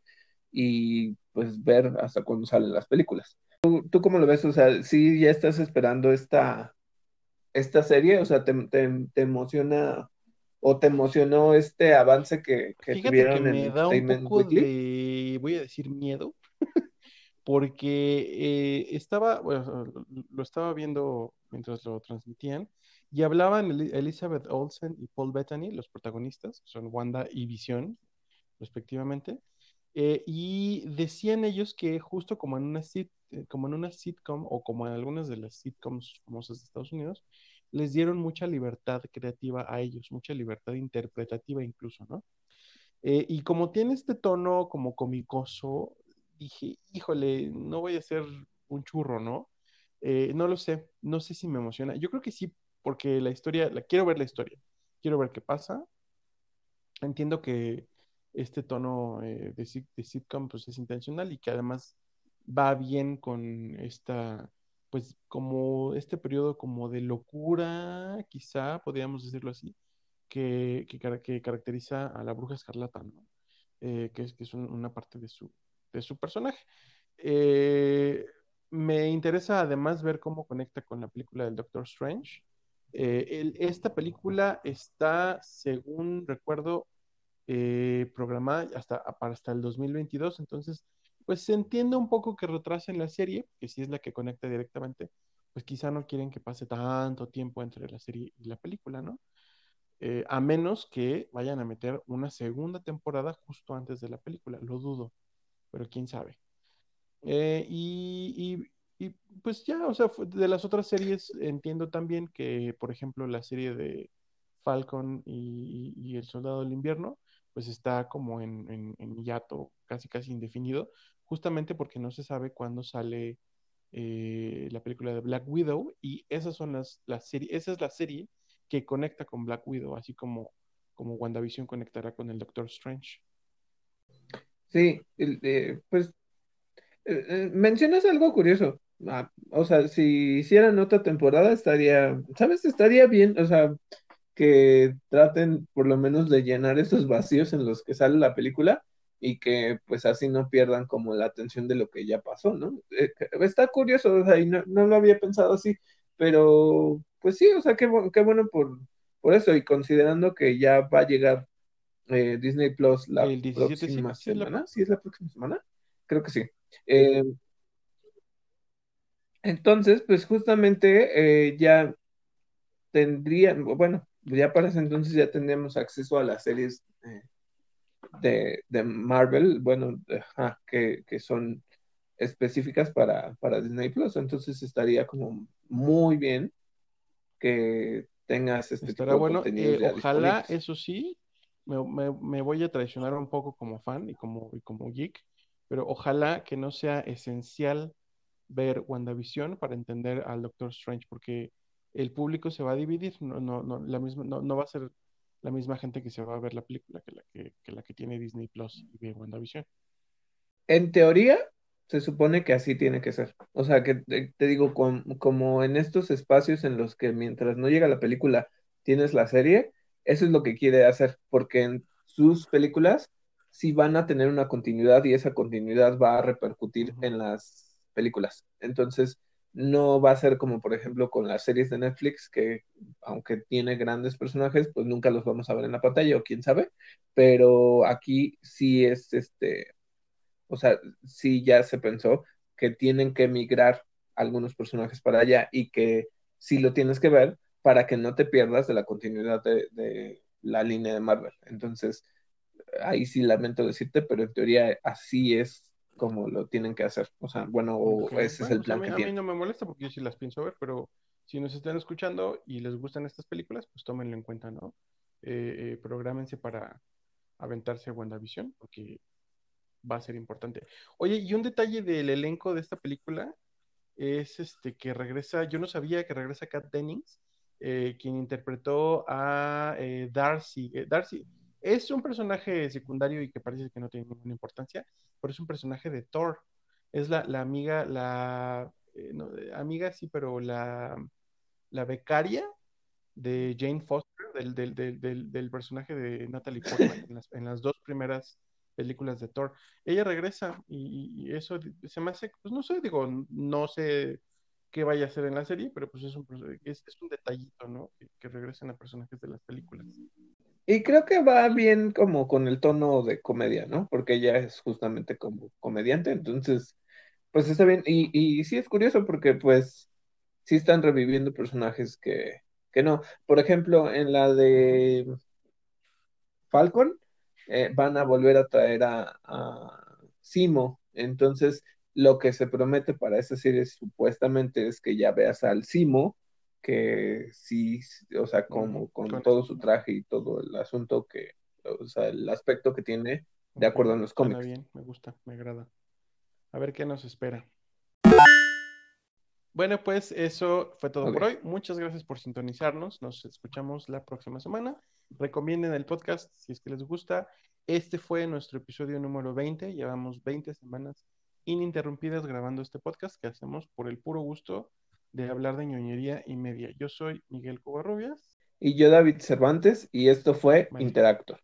y pues ver hasta cuándo salen las películas. ¿Tú, tú cómo lo ves? O sea, sí, ya estás esperando esta, esta serie, o sea, ¿te, te, te emociona o te emocionó este avance que, que Fíjate que tuvieron en me da un Entertainment poco Weekly? de, voy a decir miedo, porque eh, estaba, bueno, lo, estaba viendo mientras lo transmitían y hablaban Eli- Elizabeth Olsen y Paul Bettany, los protagonistas, son Wanda y Visión, respectivamente, eh, y decían ellos que justo como en una sit- eh, como en una sitcom o como en algunas de las sitcoms famosas de Estados Unidos, les dieron mucha libertad creativa a ellos, mucha libertad interpretativa incluso, ¿no? Eh, y como tiene este tono como comicoso, dije, híjole, no voy a ser un churro, ¿no? Eh, no lo sé, no sé si me emociona. Yo creo que sí, porque la historia, la quiero ver la historia, quiero ver qué pasa. Entiendo que este tono eh, de, de sitcom pues es intencional y que además va bien con esta, pues como este periodo como de locura, quizá podríamos decirlo así, que, que, cara- que caracteriza a la bruja escarlata, ¿no? Eh, que es, que es un- una parte de su, de su personaje. Eh, me interesa además ver cómo conecta con la película del Doctor Strange. Eh, esta película está, según recuerdo, eh, programada hasta, para hasta el 2022, entonces pues se entiende un poco que retrasen la serie, que si es la que conecta directamente, pues quizá no quieren que pase tanto tiempo entre la serie y la película, ¿no? Eh, a menos que vayan a meter una segunda temporada justo antes de la película, lo dudo, pero quién sabe. Eh, y, y, pues ya, o sea, de las otras series entiendo también que, por ejemplo, la serie de Falcon y, El Soldado del Invierno, pues está como en, en, en hiato casi casi indefinido, justamente porque no se sabe cuándo sale eh, la película de Black Widow y esas son las, las series, esa es la serie que conecta con Black Widow, así como, como WandaVision conectará con el Doctor Strange. Sí, eh, pues eh, mencionas algo curioso. Ah, o sea, si hicieran otra temporada estaría, ¿sabes? Estaría bien, o sea, que traten por lo menos de llenar esos vacíos en los que sale la película y que pues así no pierdan como la atención de lo que ya pasó, ¿no? Eh, está curioso, o sea, y no, lo había pensado así, pero pues sí, o sea, qué, qué bueno por, por eso y considerando que ya va a llegar eh, Disney Plus la próxima semana, ¿sí es la próxima semana? Creo que sí. Eh, entonces, pues justamente ya tendrían, bueno, ya para ese entonces ya tendríamos acceso a las series de, Marvel, bueno, que, son específicas para, para Disney Plus. Entonces estaría como muy bien que tengas este Estará bueno. Eh, ojalá, eso sí, me, voy a traicionar un poco como fan y como, y como geek, pero ojalá que no sea esencial ver WandaVision para entender al Doctor Strange, porque el público se va a dividir, no, no, no, la misma, no, no va a ser la misma gente que se va a ver la película que la que, la que tiene Disney Plus y ve WandaVision. En teoría, se supone que así tiene que ser. O sea, que te, digo, como en estos espacios en los que mientras no llega la película tienes la serie, eso es lo que quiere hacer, porque en sus películas sí van a tener una continuidad y esa continuidad va a repercutir en las películas. Entonces, no va a ser como por ejemplo con las series de Netflix, que aunque tiene grandes personajes, pues nunca los vamos a ver en la pantalla o quién sabe, pero aquí sí es este, o sea, sí ya se pensó que tienen que migrar algunos personajes para allá y que sí lo tienes que ver para que no te pierdas de la continuidad de, la línea de Marvel. Entonces, ahí sí lamento decirte, pero en teoría así es como lo tienen que hacer. O sea, bueno, ese es el plan a mí, A mí no me molesta porque yo sí las pienso ver, pero si nos están escuchando y les gustan estas películas, pues tómenlo en cuenta, ¿no? Eh, eh, prográmense para aventarse a WandaVision, porque va a ser importante. Oye, y un detalle del elenco de esta película es este que regresa, yo no sabía que regresa Kat Dennings, eh, quien interpretó a Darcy. Darcy es un personaje secundario y que parece que no tiene ninguna importancia, pero es un personaje de Thor. Es la, amiga, la eh, amiga sí, pero la, la becaria de Jane Foster, del, del, personaje de Natalie Portman en las, dos primeras películas de Thor. Ella regresa y, eso se me hace, pues no sé, digo, no sé qué vaya a hacer en la serie, pero pues es un, es, un detallito, ¿no? Que, que regresen a personajes de las películas. Y creo que va bien como con el tono de comedia, ¿no? Porque ella es justamente como comediante, entonces, pues está bien. Y, y sí es curioso porque pues sí están reviviendo personajes que, que no. Por ejemplo, en la de Falcon, eh, van a volver a traer a, a Simo. Entonces, lo que se promete para esa serie supuestamente es que ya veas al Simo que sí, o sea, como con todo su traje y todo el asunto que, o sea, el aspecto que tiene de acuerdo a los cómics. bien, me gusta, me agrada. A ver qué nos espera. Bueno, pues eso fue todo por hoy. Muchas gracias por sintonizarnos. Nos escuchamos la próxima semana. Recomienden el podcast si es que les gusta. Este fue nuestro episodio número 20. Llevamos 20 semanas ininterrumpidas grabando este podcast que hacemos por el puro gusto de hablar de ñoñería y media. Yo soy Miguel Covarrubias. Y yo David Cervantes y esto fue Interactor.